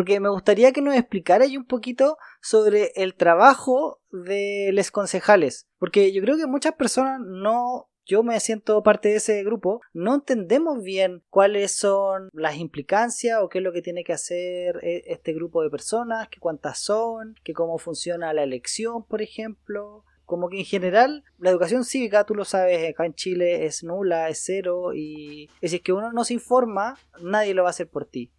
Porque me gustaría que nos explicara un poquito sobre el trabajo de los concejales, porque yo creo que muchas personas no yo me siento parte de ese grupo, no entendemos bien cuáles son las implicancias o qué es lo que tiene que hacer eh, este grupo de personas, que cuántas son, que cómo funciona la elección, por ejemplo. Como que en general la educación cívica, tú lo sabes, acá en Chile es nula, es cero y si es que uno no se informa, nadie lo va a hacer por ti.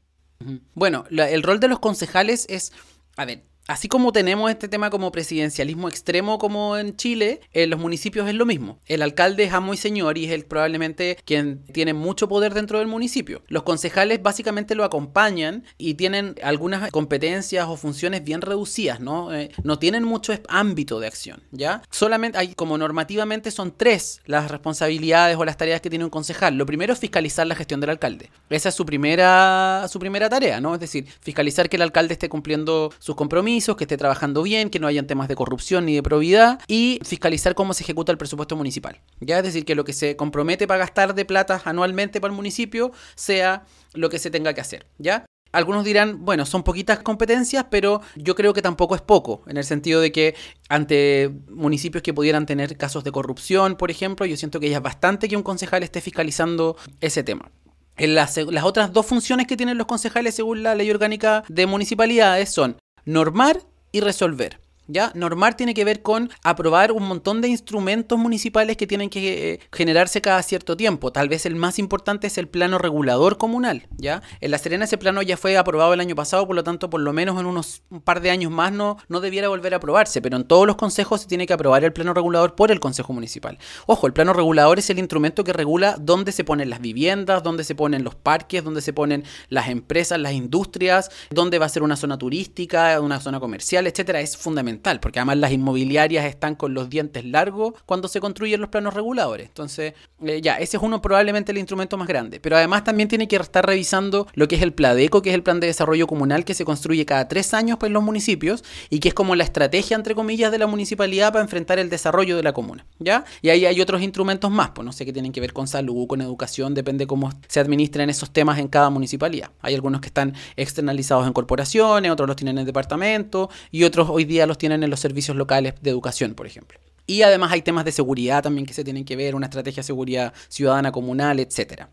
Bueno, el rol de los concejales es, a ver, Así como tenemos este tema como presidencialismo extremo como en Chile, en los municipios es lo mismo. El alcalde es amo y señor y es el, probablemente quien tiene mucho poder dentro del municipio. Los concejales básicamente lo acompañan y tienen algunas competencias o funciones bien reducidas, ¿no? Eh, no tienen mucho ámbito de acción, ¿ya? Solamente hay como normativamente son tres las responsabilidades o las tareas que tiene un concejal. Lo primero es fiscalizar la gestión del alcalde. Esa es su primera, su primera tarea, ¿no? Es decir, fiscalizar que el alcalde esté cumpliendo sus compromisos que esté trabajando bien, que no hayan temas de corrupción ni de probidad y fiscalizar cómo se ejecuta el presupuesto municipal. Ya es decir, que lo que se compromete para gastar de plata anualmente para el municipio sea lo que se tenga que hacer, ¿ya? Algunos dirán, bueno, son poquitas competencias, pero yo creo que tampoco es poco, en el sentido de que ante municipios que pudieran tener casos de corrupción, por ejemplo, yo siento que ya es bastante que un concejal esté fiscalizando ese tema. Las otras dos funciones que tienen los concejales según la ley orgánica de municipalidades son normar y resolver. ¿Ya? Normar tiene que ver con aprobar un montón de instrumentos municipales que tienen que eh, generarse cada cierto tiempo. Tal vez el más importante es el plano regulador comunal, ¿ya? En La Serena ese plano ya fue aprobado el año pasado, por lo tanto, por lo menos en unos un par de años más no, no debiera volver a aprobarse, pero en todos los consejos se tiene que aprobar el plano regulador por el Consejo Municipal. Ojo, el plano regulador es el instrumento que regula dónde se ponen las viviendas, dónde se ponen los parques, dónde se ponen las empresas, las industrias, dónde va a ser una zona turística, una zona comercial, etcétera. Es fundamental porque además las inmobiliarias están con los dientes largos cuando se construyen los planos reguladores. Entonces, eh, ya, ese es uno probablemente el instrumento más grande. Pero además también tiene que estar revisando lo que es el PLADECO, que es el plan de desarrollo comunal que se construye cada tres años en los municipios y que es como la estrategia, entre comillas, de la municipalidad para enfrentar el desarrollo de la comuna. ¿Ya? Y ahí hay otros instrumentos más, pues no sé, qué tienen que ver con salud, con educación, depende cómo se administran esos temas en cada municipalidad. Hay algunos que están externalizados en corporaciones, otros los tienen en departamento y otros hoy día los tienen en los servicios locales de educación, por ejemplo. Y además hay temas de seguridad también que se tienen que ver, una estrategia de seguridad ciudadana comunal, etcétera,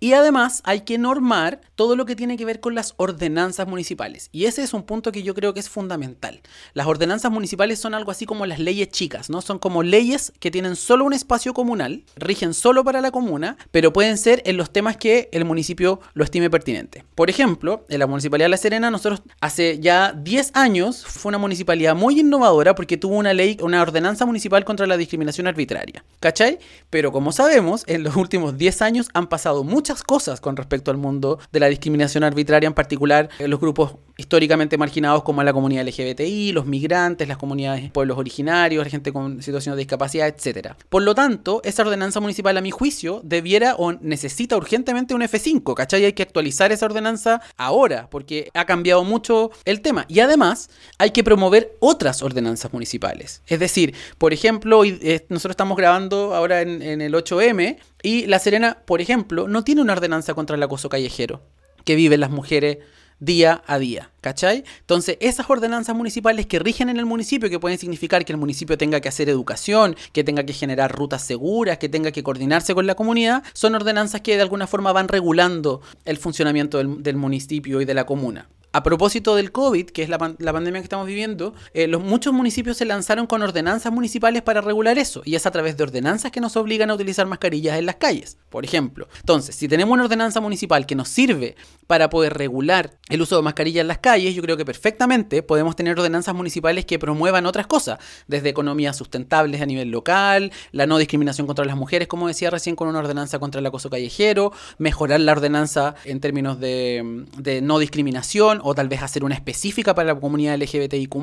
Y además hay que normar todo lo que tiene que ver con las ordenanzas municipales. Y ese es un punto que yo creo que es fundamental. Las ordenanzas municipales son algo así como las leyes chicas, ¿no? Son como leyes que tienen solo un espacio comunal, rigen solo para la comuna, pero pueden ser en los temas que el municipio lo estime pertinente. Por ejemplo, en la Municipalidad de La Serena, nosotros hace ya 10 años fue una municipalidad muy innovadora porque tuvo una ley, una ordenanza municipal contra la discriminación arbitraria. ¿Cachai? Pero como sabemos, en los últimos 10 años han pasado muchas cosas con respecto al mundo de la discriminación arbitraria, en particular en los grupos históricamente marginados como la comunidad LGBTI, los migrantes, las comunidades pueblos originarios, la gente con situaciones de discapacidad, etc. Por lo tanto, esa ordenanza municipal, a mi juicio, debiera o necesita urgentemente un F5, ¿cachai? Hay que actualizar esa ordenanza ahora, porque ha cambiado mucho el tema. Y además, hay que promover otras ordenanzas municipales. Es decir, por ejemplo, eh, nosotros estamos grabando ahora en el 8M y La Serena, por ejemplo, no tiene una ordenanza contra el acoso callejero que viven las mujeres día a día, ¿cachai? Entonces, esas ordenanzas municipales que rigen en el municipio, que pueden significar que el municipio tenga que hacer educación, que tenga que generar rutas seguras, que tenga que coordinarse con la comunidad, son ordenanzas que de alguna forma van regulando el funcionamiento del, del municipio y de la comuna. A propósito del COVID, que es la, pandemia que estamos viviendo, eh, los, muchos municipios se lanzaron con ordenanzas municipales para regular eso, y es a través de ordenanzas que nos obligan a utilizar mascarillas en las calles, por ejemplo. Entonces, si tenemos una ordenanza municipal que nos sirve para poder regular el uso de mascarillas en las calles, yo creo que perfectamente podemos tener ordenanzas municipales que promuevan otras cosas, desde economías sustentables a nivel local, la no discriminación contra las mujeres, como decía recién con una ordenanza contra el acoso callejero, mejorar la ordenanza en términos de no discriminación, o tal vez hacer una específica para la comunidad LGBTIQ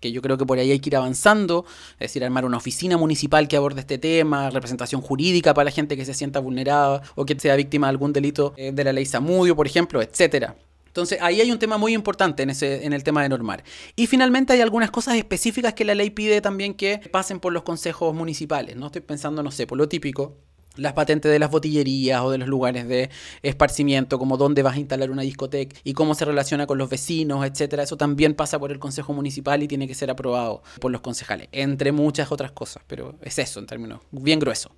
que yo creo que por ahí hay que ir avanzando, es decir, armar una oficina municipal que aborde este tema, representación jurídica para la gente que se sienta vulnerada o que sea víctima de algún delito eh, de la ley Samudio, por ejemplo, etcétera. Entonces, ahí hay un tema muy importante en, ese, en el tema de normar. Y finalmente hay algunas cosas específicas que la ley pide también que pasen por los consejos municipales. No estoy pensando, no sé, por lo típico, las patentes de las botillerías o de los lugares de esparcimiento, como dónde vas a instalar una discoteca y cómo se relaciona con los vecinos, etcétera. Eso también pasa por el Consejo Municipal y tiene que ser aprobado por los concejales, entre muchas otras cosas, pero es eso en términos bien grueso.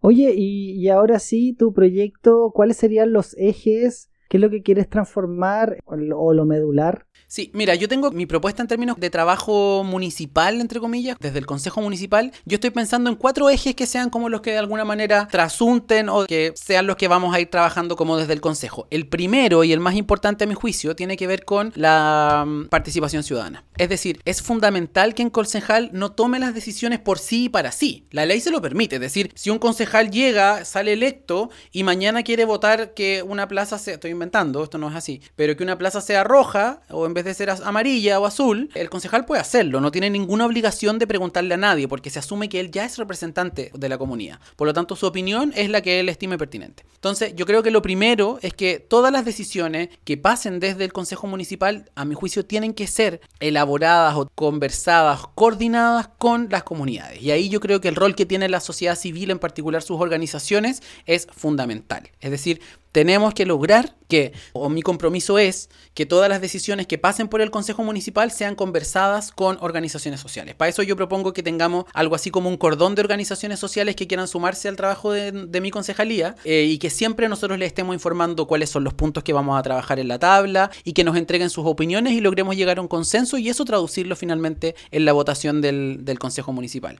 Oye, y, y ahora sí, tu proyecto, ¿cuáles serían los ejes? ¿Qué es lo que quieres transformar o lo medular? Sí, mira, yo tengo mi propuesta en términos de trabajo municipal, entre comillas, desde el Consejo Municipal. Yo estoy pensando en cuatro ejes que sean como los que de alguna manera trasunten o que sean los que vamos a ir trabajando como desde el Consejo. El primero y el más importante a mi juicio tiene que ver con la mm, participación ciudadana. Es decir, es fundamental que un concejal no tome las decisiones por sí y para sí. La ley se lo permite. Es decir, si un concejal llega, sale electo y mañana quiere votar que una plaza sea, estoy inventando, esto no es así, pero que una plaza sea roja o en vez de ser amarilla o azul, el concejal puede hacerlo, no tiene ninguna obligación de preguntarle a nadie, porque se asume que él ya es representante de la comunidad. Por lo tanto, su opinión es la que él estime pertinente. Entonces, yo creo que lo primero es que todas las decisiones que pasen desde el Consejo Municipal, a mi juicio, tienen que ser elaboradas o conversadas, coordinadas con las comunidades. Y ahí yo creo que el rol que tiene la sociedad civil, en particular sus organizaciones, es fundamental. Es decir, tenemos que lograr que, o mi compromiso es, que todas las decisiones que pasen por el Consejo Municipal sean conversadas con organizaciones sociales. Para eso yo propongo que tengamos algo así como un cordón de organizaciones sociales que quieran sumarse al trabajo de, mi concejalía eh, y que siempre nosotros les estemos informando cuáles son los puntos que vamos a trabajar en la tabla y que nos entreguen sus opiniones y logremos llegar a un consenso y eso traducirlo finalmente en la votación del, del Consejo Municipal.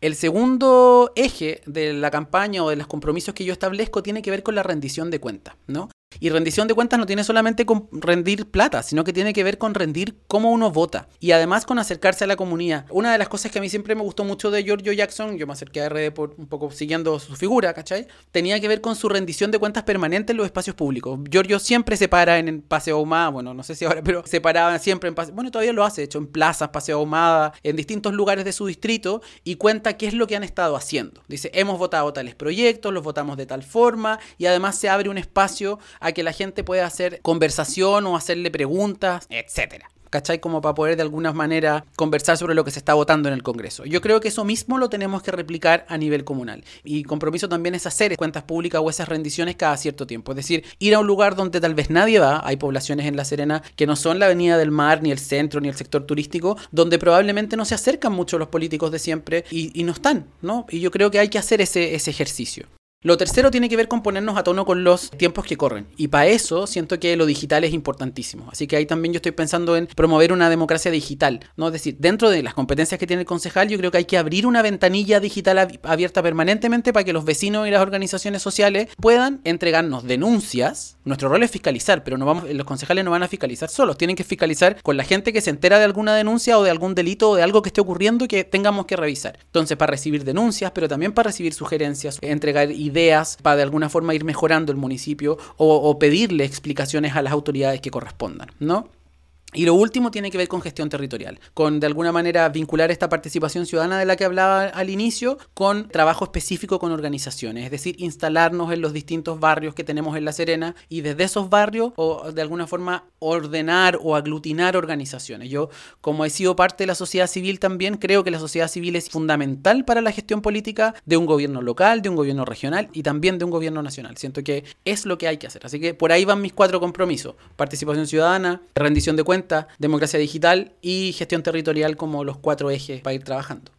El segundo eje de la campaña o de los compromisos que yo establezco tiene que ver con la rendición de cuentas, ¿no? Y rendición de cuentas no tiene solamente con rendir plata, sino que tiene que ver con rendir cómo uno vota y además con acercarse a la comunidad. Una de las cosas que a mí siempre me gustó mucho de Giorgio Jackson, yo me acerqué a RD por un poco siguiendo su figura, ¿cachai? Tenía que ver con su rendición de cuentas permanente en los espacios públicos. Giorgio siempre se para en Paseo Ahumada, bueno, no sé si ahora, pero se paraba siempre en Paseo, bueno, todavía lo hace, hecho, en plazas, Paseo Ahumada, en distintos lugares de su distrito y cuenta qué es lo que han estado haciendo. Dice, hemos votado tales proyectos, los votamos de tal forma y además se abre un espacio a que la gente pueda hacer conversación o hacerle preguntas, etcétera. ¿cachai? Como para poder de alguna manera conversar sobre lo que se está votando en el Congreso. Yo creo que eso mismo lo tenemos que replicar a nivel comunal. Y compromiso también es hacer cuentas públicas o esas rendiciones cada cierto tiempo. Es decir, ir a un lugar donde tal vez nadie va, hay poblaciones en La Serena que no son la Avenida del Mar, ni el centro, ni el sector turístico, donde probablemente no se acercan mucho los políticos de siempre y, no están, ¿no? Y yo creo que hay que hacer ese, ese ejercicio. Lo tercero tiene que ver con ponernos a tono con los tiempos que corren. Y para eso siento que lo digital es importantísimo. Así que ahí también yo estoy pensando en promover una democracia digital. ¿no? Es decir, dentro de las competencias que tiene el concejal, yo creo que hay que abrir una ventanilla digital abierta permanentemente para que los vecinos y las organizaciones sociales puedan entregarnos denuncias. Nuestro rol es fiscalizar, pero no vamos, los concejales no van a fiscalizar solos. Tienen que fiscalizar con la gente que se entera de alguna denuncia o de algún delito o de algo que esté ocurriendo que tengamos que revisar. Entonces, para recibir denuncias, pero también para recibir sugerencias, entregar ideas para de alguna forma ir mejorando el municipio o, o pedirle explicaciones a las autoridades que correspondan, ¿no? Y lo último tiene que ver con gestión territorial, con de alguna manera vincular esta participación ciudadana de la que hablaba al inicio con trabajo específico con organizaciones, es decir, instalarnos en los distintos barrios que tenemos en La Serena y desde esos barrios o de alguna forma ordenar o aglutinar organizaciones. Yo, como he sido parte de la sociedad civil también, creo que la sociedad civil es fundamental para la gestión política de un gobierno local, de un gobierno regional y también de un gobierno nacional. Siento que es lo que hay que hacer. Así que por ahí van mis cuatro compromisos. Participación ciudadana, rendición de cuentas, democracia digital y gestión territorial como los cuatro ejes para ir trabajando.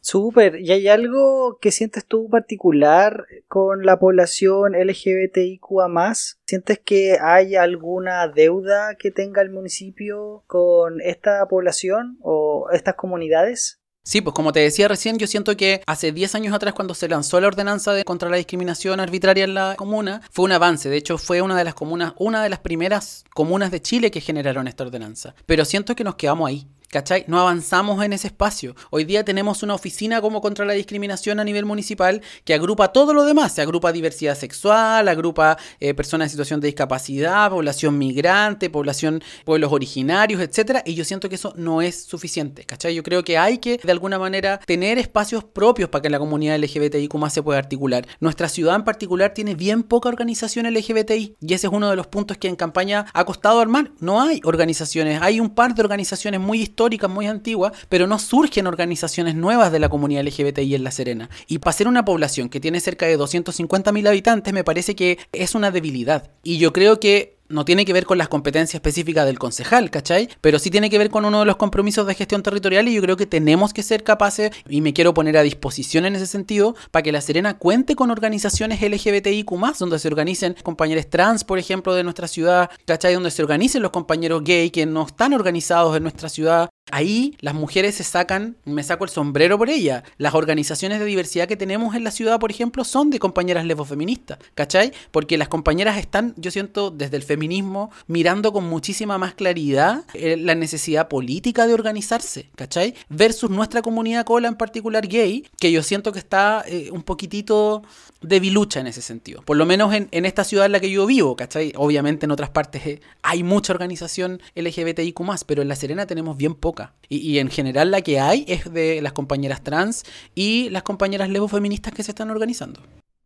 Súper. ¿Y hay algo que sientes tú particular con la población LGBTIQA ¿Sientes que hay alguna deuda que tenga el municipio con esta población o estas comunidades? Sí, pues como te decía recién, yo siento que hace 10 años atrás cuando se lanzó la ordenanza de contra la discriminación arbitraria en la comuna, fue un avance. De hecho, fue una de las comunas, una de las primeras comunas de Chile que generaron esta ordenanza. Pero siento que nos quedamos ahí. ¿Cachai? No avanzamos en ese espacio. Hoy día tenemos una oficina como contra la discriminación a nivel municipal que agrupa todo lo demás. Se agrupa diversidad sexual, agrupa eh, personas en situación de discapacidad, población migrante, población, pueblos originarios, etcétera. Y yo siento que eso no es suficiente. ¿Cachai? Yo creo que hay que, de alguna manera, tener espacios propios para que la comunidad LGBTIQ más se pueda articular. Nuestra ciudad en particular tiene bien poca organización LGBTI. Y ese es uno de los puntos que en campaña ha costado armar. No hay organizaciones. Hay un par de organizaciones muy históricas históricas, muy antiguas, pero no surgen organizaciones nuevas de la comunidad LGBTI en La Serena. Y para ser una población que tiene cerca de 250.000 habitantes, me parece que es una debilidad. Y yo creo que no tiene que ver con las competencias específicas del concejal, ¿cachai? Pero sí tiene que ver con uno de los compromisos de gestión territorial y yo creo que tenemos que ser capaces, y me quiero poner a disposición en ese sentido, para que La Serena cuente con organizaciones LGBTIQ+, donde se organicen compañeros trans, por ejemplo, de nuestra ciudad, ¿cachai? Donde se organicen los compañeros gay que no están organizados en nuestra ciudad, Ahí las mujeres se sacan, me saco el sombrero por ella. Las organizaciones de diversidad que tenemos en la ciudad, por ejemplo, son de compañeras lesbofeministas, ¿cachai? Porque las compañeras están, yo siento, desde el feminismo, mirando con muchísima más claridad eh, la necesidad política de organizarse, ¿cachai? Versus nuestra comunidad cola, en particular gay, que yo siento que está eh, un poquitito debilucha en ese sentido. Por lo menos en, esta ciudad en la que yo vivo, ¿cachai? Obviamente en otras partes eh, hay mucha organización LGBTIQ, pero en La Serena tenemos bien poco y, en general la que hay es de las compañeras trans y las compañeras feministas que se están organizando.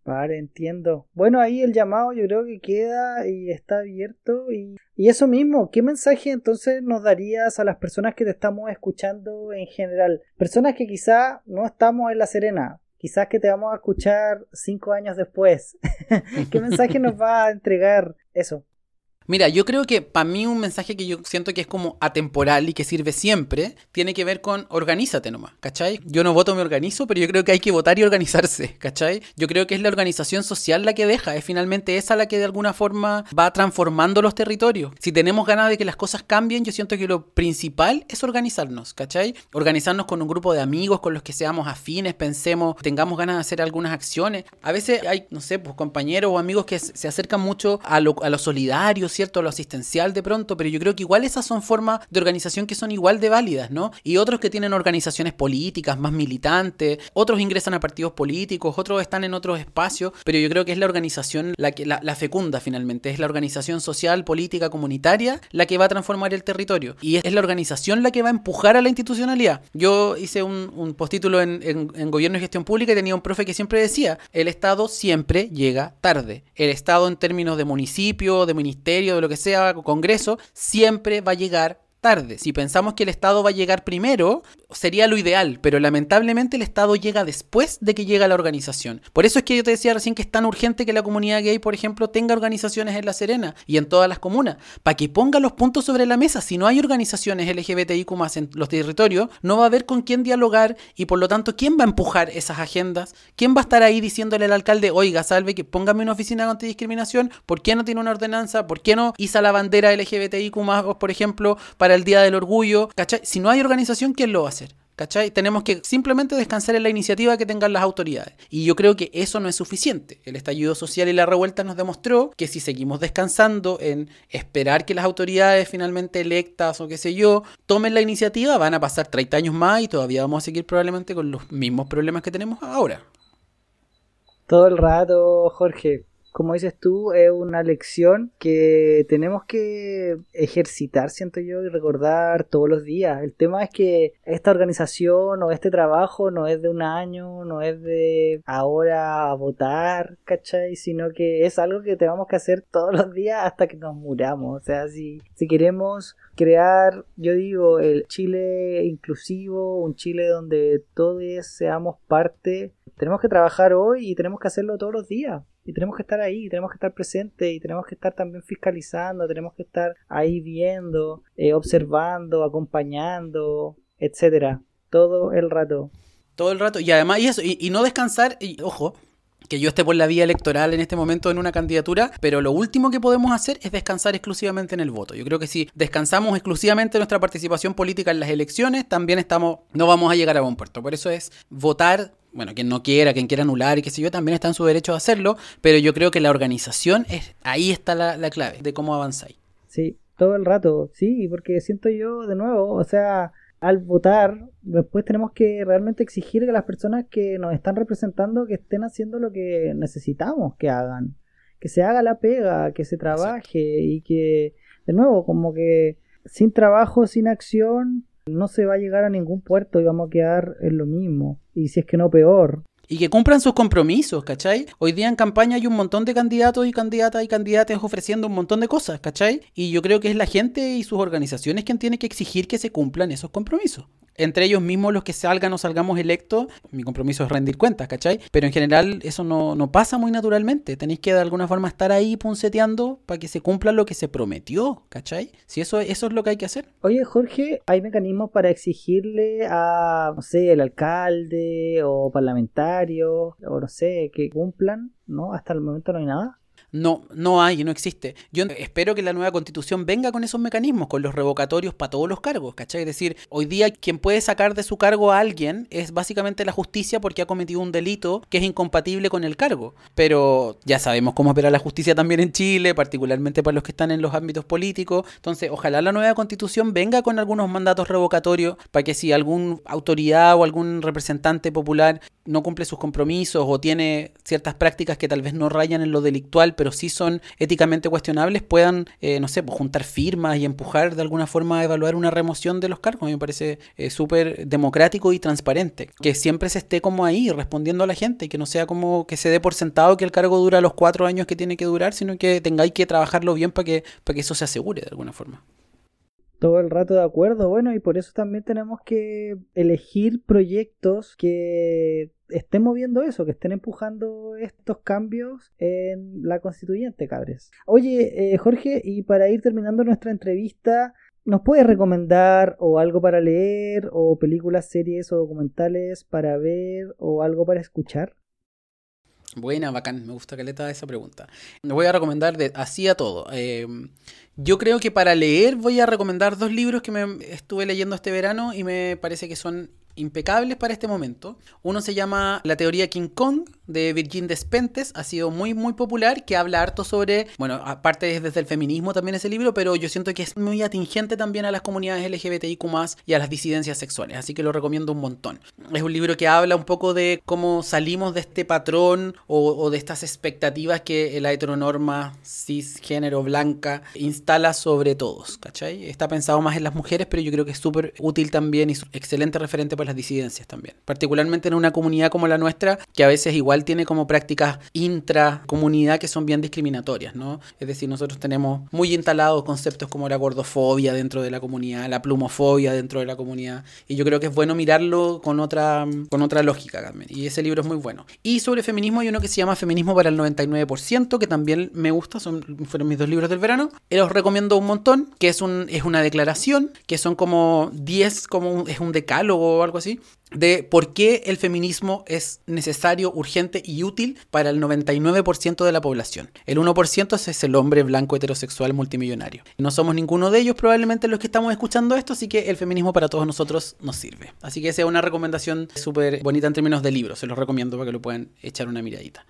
Vale, entiendo. Bueno, ahí el llamado yo creo que queda y está abierto. Y, y eso mismo, ¿qué mensaje entonces nos darías a las personas que te estamos escuchando en general? Personas que quizá no estamos en La Serena, quizás que te vamos a escuchar cinco años después. ¿Qué mensaje nos va a entregar eso? Mira, yo creo que para mí un mensaje que yo siento que es como atemporal y que sirve siempre, tiene que ver con organízate nomás, ¿cachai? Yo no voto, me organizo, pero yo creo que hay que votar y organizarse, ¿cachai? Yo creo que es la organización social la que deja, es finalmente esa la que de alguna forma va transformando los territorios. Si tenemos ganas de que las cosas cambien, yo siento que lo principal es organizarnos, ¿cachai? Organizarnos con un grupo de amigos con los que seamos afines, pensemos, tengamos ganas de hacer algunas acciones. A veces hay, no sé, pues compañeros o amigos que se acercan mucho a lo, a lo solidario, ¿cierto? Lo asistencial de pronto, pero yo creo que igual esas son formas de organización que son igual de válidas, ¿no? Y otros que tienen organizaciones políticas más militantes, otros ingresan a partidos políticos, otros están en otros espacios, pero yo creo que es la organización la que la, fecunda finalmente, es la organización social, política, comunitaria la que va a transformar el territorio y es, la organización la que va a empujar a la institucionalidad. Yo hice un, un postítulo en, en gobierno y gestión pública y tenía un profe que siempre decía, el Estado siempre llega tarde. El Estado en términos de municipio, de ministerio, de lo que sea, Congreso, siempre va a llegar tarde. Si pensamos que el Estado va a llegar primero, sería lo ideal, pero lamentablemente el Estado llega después de que llega la organización. Por eso es que yo te decía recién que es tan urgente que la comunidad gay, por ejemplo, tenga organizaciones en La Serena y en todas las comunas, para que ponga los puntos sobre la mesa. Si no hay organizaciones LGBTIQ más en los territorios, no va a haber con quién dialogar y por lo tanto, ¿quién va a empujar esas agendas? ¿Quién va a estar ahí diciéndole al alcalde, oiga, salve, que póngame una oficina antidiscriminación? ¿Por qué no tiene una ordenanza? ¿Por qué no hizo la bandera LGBTIQ más, por ejemplo, para el Día del Orgullo? ¿Cachai? Si no hay organización, ¿quién lo va a hacer? ¿Cachai? Tenemos que simplemente descansar en la iniciativa que tengan las autoridades. Y yo creo que eso no es suficiente. El estallido social y la revuelta nos demostró que si seguimos descansando en esperar que las autoridades finalmente electas o qué sé yo tomen la iniciativa, van a pasar 30 años más y todavía vamos a seguir probablemente con los mismos problemas que tenemos ahora. Todo el rato, Jorge como dices tú, es una lección que tenemos que ejercitar, siento yo, y recordar todos los días. El tema es que esta organización o este trabajo no es de un año, no es de ahora a votar, ¿cachai? Sino que es algo que tenemos que hacer todos los días hasta que nos muramos. O sea, si, si queremos crear, yo digo, el Chile inclusivo, un Chile donde todos seamos parte, tenemos que trabajar hoy y tenemos que hacerlo todos los días y tenemos que estar ahí, tenemos que estar presentes y tenemos que estar también fiscalizando, tenemos que estar ahí viendo, eh, observando, acompañando, etcétera, todo el rato. Todo el rato, y además, y eso, y, no descansar, ojo, que yo esté por la vía electoral en este momento en una candidatura, pero lo último que podemos hacer es descansar exclusivamente en el voto. Yo creo que si descansamos exclusivamente nuestra participación política en las elecciones, también estamos, no vamos a llegar a buen puerto. Por eso es votar bueno, quien no quiera, quien quiera anular y qué sé yo, también está en su derecho a hacerlo, pero yo creo que la organización, es ahí está la, clave de cómo avanzáis. Sí, todo el rato, sí, porque siento yo de nuevo, o sea, al votar, después tenemos que realmente exigir que las personas que nos están representando que estén haciendo lo que necesitamos que hagan, que se haga la pega, que se trabaje y que, de nuevo, como que sin trabajo, sin acción, no se va a llegar a ningún puerto y vamos a quedar en lo mismo. Y si es que no peor. Y que cumplan sus compromisos, ¿cachai? Hoy día en campaña hay un montón de candidatos y candidatas y candidatas ofreciendo un montón de cosas, ¿cachai? Y yo creo que es la gente y sus organizaciones quien tiene que exigir que se cumplan esos compromisos entre ellos mismos los que salgan o salgamos electos, mi compromiso es rendir cuentas, ¿cachai? Pero en general eso no, no pasa muy naturalmente. Tenéis que de alguna forma estar ahí punceteando para que se cumpla lo que se prometió, ¿cachai? Si eso, eso es lo que hay que hacer. Oye, Jorge, ¿hay mecanismos para exigirle a, no sé, el alcalde o parlamentario, o no sé, que cumplan? ¿No? Hasta el momento no hay nada. No, no hay, no existe. Yo espero que la nueva constitución venga con esos mecanismos, con los revocatorios para todos los cargos, ¿cachai? Es decir, hoy día quien puede sacar de su cargo a alguien es básicamente la justicia porque ha cometido un delito que es incompatible con el cargo. Pero ya sabemos cómo opera la justicia también en Chile, particularmente para los que están en los ámbitos políticos. Entonces, ojalá la nueva constitución venga con algunos mandatos revocatorios para que si algún autoridad o algún representante popular no cumple sus compromisos o tiene ciertas prácticas que tal vez no rayan en lo delictual, pero sí son éticamente cuestionables, puedan, eh, no sé, pues, juntar firmas y empujar de alguna forma a evaluar una remoción de los cargos. A me parece eh, súper democrático y transparente. Que siempre se esté como ahí respondiendo a la gente, que no sea como que se dé por sentado que el cargo dura los cuatro años que tiene que durar, sino que tengáis que trabajarlo bien para que, para que eso se asegure de alguna forma todo el rato de acuerdo. Bueno, y por eso también tenemos que elegir proyectos que estén moviendo eso, que estén empujando estos cambios en la constituyente, cabres. Oye, eh, Jorge, y para ir terminando nuestra entrevista, ¿nos puedes recomendar o algo para leer, o películas, series o documentales para ver, o algo para escuchar? Buena, bacán, me gusta que le esa pregunta. Voy a recomendar de así a todo. Eh, yo creo que para leer voy a recomendar dos libros que me estuve leyendo este verano y me parece que son impecables para este momento. Uno se llama La teoría King Kong de Virgin Despentes, ha sido muy muy popular, que habla harto sobre, bueno, aparte es desde el feminismo también ese libro, pero yo siento que es muy atingente también a las comunidades LGBTIQ y a las disidencias sexuales, así que lo recomiendo un montón. Es un libro que habla un poco de cómo salimos de este patrón o, de estas expectativas que la heteronorma cisgénero blanca instala sobre todos, ¿cachai? Está pensado más en las mujeres, pero yo creo que es súper útil también y excelente referente para las disidencias también. Particularmente en una comunidad como la nuestra, que a veces igual tiene como prácticas intracomunidad que son bien discriminatorias, ¿no? Es decir, nosotros tenemos muy instalados conceptos como la gordofobia dentro de la comunidad, la plumofobia dentro de la comunidad, y yo creo que es bueno mirarlo con otra, con otra lógica también. Y ese libro es muy bueno. Y sobre feminismo hay uno que se llama Feminismo para el 99%, que también me gusta, son, fueron mis dos libros del verano. Y los recomiendo un montón, que es, un, es una declaración, que son como 10, como es un decálogo o algo así, de por qué el feminismo es necesario, urgente y útil para el 99% de la población. El 1% es el hombre blanco heterosexual multimillonario. No somos ninguno de ellos probablemente los que estamos escuchando esto, así que el feminismo para todos nosotros nos sirve. Así que esa es una recomendación súper bonita en términos de libros, se los recomiendo para que lo puedan echar una miradita.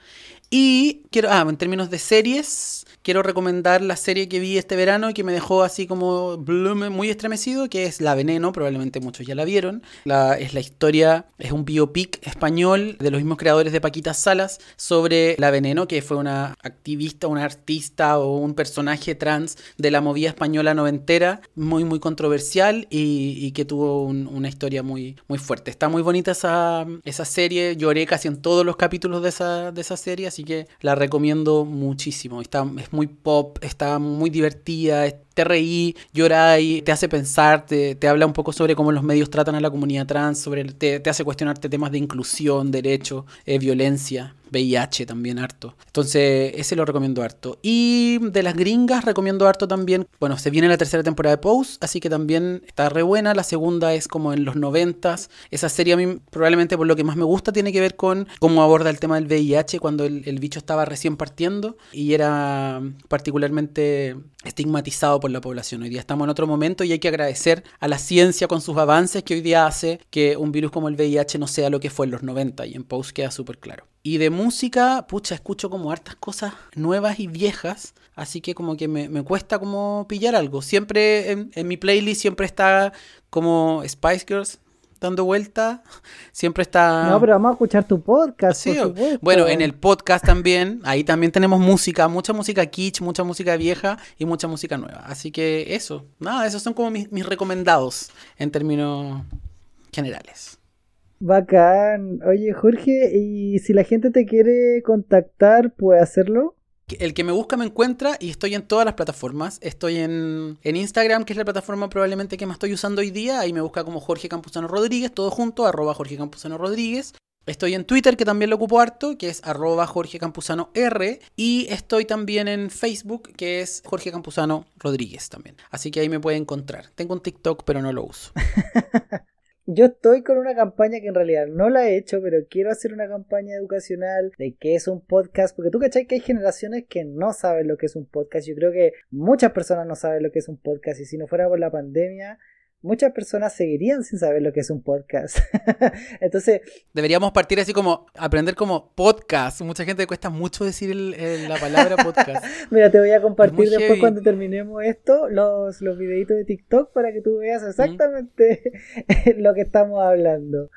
Y quiero, ah, en términos de series, quiero recomendar la serie que vi este verano y que me dejó así como muy estremecido, que es La Veneno, probablemente muchos ya la vieron. La, es la historia, es un biopic español de los mismos creadores de Paquita Salas sobre La Veneno, que fue una activista, una artista o un personaje trans de la movida española noventera, muy muy controversial y, que tuvo una historia muy, muy fuerte. Está muy bonita esa, esa serie, lloré casi en todos los capítulos de esa, de esa serie, así que la recomiendo muchísimo. Está, es muy pop, está muy divertida, te reí, lloráis, te hace pensar, te, habla un poco sobre cómo los medios tratan a la comunidad trans, sobre te, te hace cuestionarte temas de inclusión, derecho, eh, violencia. VIH también harto. Entonces, ese lo recomiendo harto. Y de las gringas recomiendo harto también. Bueno, se viene la tercera temporada de Pose, así que también está re buena. La segunda es como en los noventas. Esa serie a mí probablemente por lo que más me gusta tiene que ver con cómo aborda el tema del VIH cuando el, el bicho estaba recién partiendo y era particularmente estigmatizado por la población. Hoy día estamos en otro momento y hay que agradecer a la ciencia con sus avances que hoy día hace que un virus como el VIH no sea lo que fue en los 90 y en Pose queda súper claro. Y de música, pucha, escucho como hartas cosas nuevas y viejas, así que como que me, cuesta como pillar algo. Siempre en, en mi playlist siempre está como Spice Girls, dando vuelta. Siempre está. No, pero vamos a escuchar tu podcast. Sí, bueno, en el podcast también. Ahí también tenemos música, mucha música kitsch, mucha música vieja y mucha música nueva. Así que eso. Nada, esos son como mis, mis recomendados en términos generales. Bacán. Oye, Jorge, y si la gente te quiere contactar, ¿puede hacerlo? El que me busca me encuentra y estoy en todas las plataformas. Estoy en, en, Instagram, que es la plataforma probablemente que más estoy usando hoy día. Ahí me busca como Jorge Campuzano Rodríguez, todo junto, arroba Jorge Campuzano Rodríguez. Estoy en Twitter, que también lo ocupo harto, que es arroba Jorge Campuzano R. Y estoy también en Facebook, que es Jorge Campuzano Rodríguez también. Así que ahí me puede encontrar. Tengo un TikTok, pero no lo uso. Yo estoy con una campaña que en realidad no la he hecho, pero quiero hacer una campaña educacional de qué es un podcast, porque tú cachai que hay generaciones que no saben lo que es un podcast. Yo creo que muchas personas no saben lo que es un podcast y si no fuera por la pandemia, muchas personas seguirían sin saber lo que es un podcast. Entonces... Deberíamos partir así como, aprender como podcast. Mucha gente le cuesta mucho decir la palabra podcast. Mira, te voy a compartir después cuando terminemos esto los, los videitos de TikTok para que tú veas exactamente lo que estamos hablando.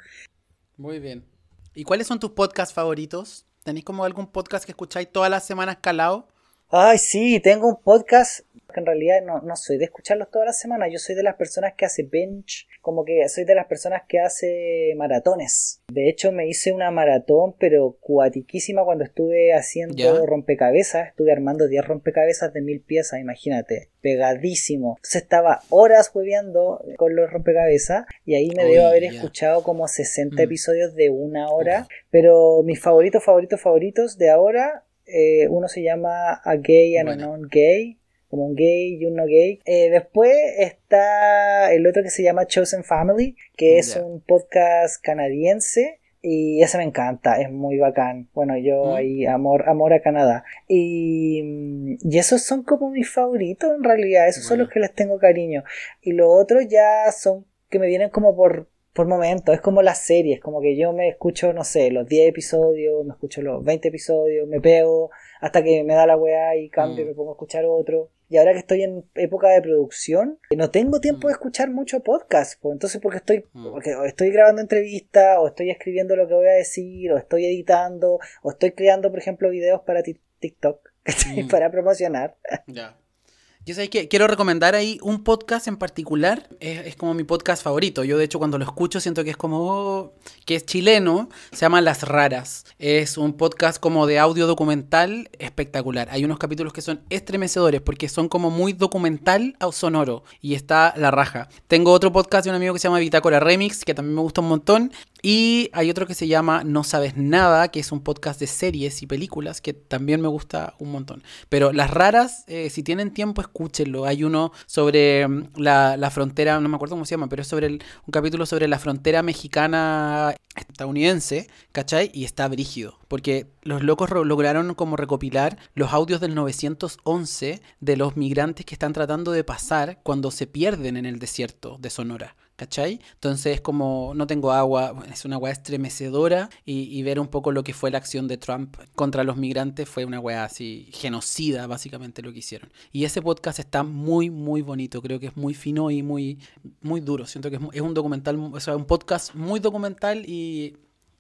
Muy bien. ¿Y cuáles son tus podcasts favoritos? ¿Tenéis como algún podcast que escucháis todas las semanas calado? Ay, sí, tengo un podcast que en realidad no, no soy de escucharlos todas las semanas, yo soy de las personas que hace bench, como que soy de las personas que hace maratones. De hecho, me hice una maratón, pero cuatiquísima cuando estuve haciendo rompecabezas, estuve armando 10 rompecabezas de mil piezas, imagínate, pegadísimo. Entonces estaba horas juegueando con los rompecabezas y ahí me debo haber escuchado como 60 mm. episodios de una hora, pero mis favoritos, favoritos, favoritos de ahora eh, uno se llama A Gay and a Non-Gay, como un gay y un no gay. Eh, después está el otro que se llama Chosen Family, que es un podcast canadiense. Y ese me encanta, es muy bacán. Bueno, yo mm. ahí, amor, amor a Canadá. Y, y esos son como mis favoritos en realidad, esos son los que les tengo cariño. Y los otros ya son que me vienen como por, por momentos, es como las series, como que yo me escucho, no sé, los 10 episodios, me escucho los 20 episodios, me pego hasta que me da la weá y cambio, y mm. me pongo a escuchar otro. Y ahora que estoy en época de producción, no tengo tiempo de mm. escuchar mucho podcast, pues entonces porque estoy, mm. porque estoy grabando entrevistas, o estoy escribiendo lo que voy a decir, o estoy editando, o estoy creando, por ejemplo, videos para TikTok, para promocionar. Ya. Yo sé que quiero recomendar ahí un podcast en particular, es, como mi podcast favorito. Yo de hecho cuando lo escucho siento que es como que es chileno, se llama Las Raras. Es un podcast como de audio documental espectacular. Hay unos capítulos que son estremecedores porque son como muy documental o sonoro y está la raja. Tengo otro podcast de un amigo que se llama Bitácora Remix que también me gusta un montón y hay otro que se llama No Sabes Nada, que es un podcast de series y películas que también me gusta un montón. Pero las raras, eh, si tienen tiempo, escúchenlo. Hay uno sobre mm, la, frontera, no me acuerdo cómo se llama, pero es sobre un capítulo sobre la frontera mexicana estadounidense, ¿cachai? Y está brígido, porque los locos lograron como recopilar los audios del 911 de los migrantes que están tratando de pasar cuando se pierden en el desierto de Sonora. ¿Cachai? Entonces es como no tengo agua, es una weá estremecedora y, ver un poco lo que fue la acción de Trump contra los migrantes fue una weá así genocida básicamente lo que hicieron. Y ese podcast está muy muy bonito, creo que es muy fino y muy muy duro, siento que es, es un documental, o sea, un podcast muy documental y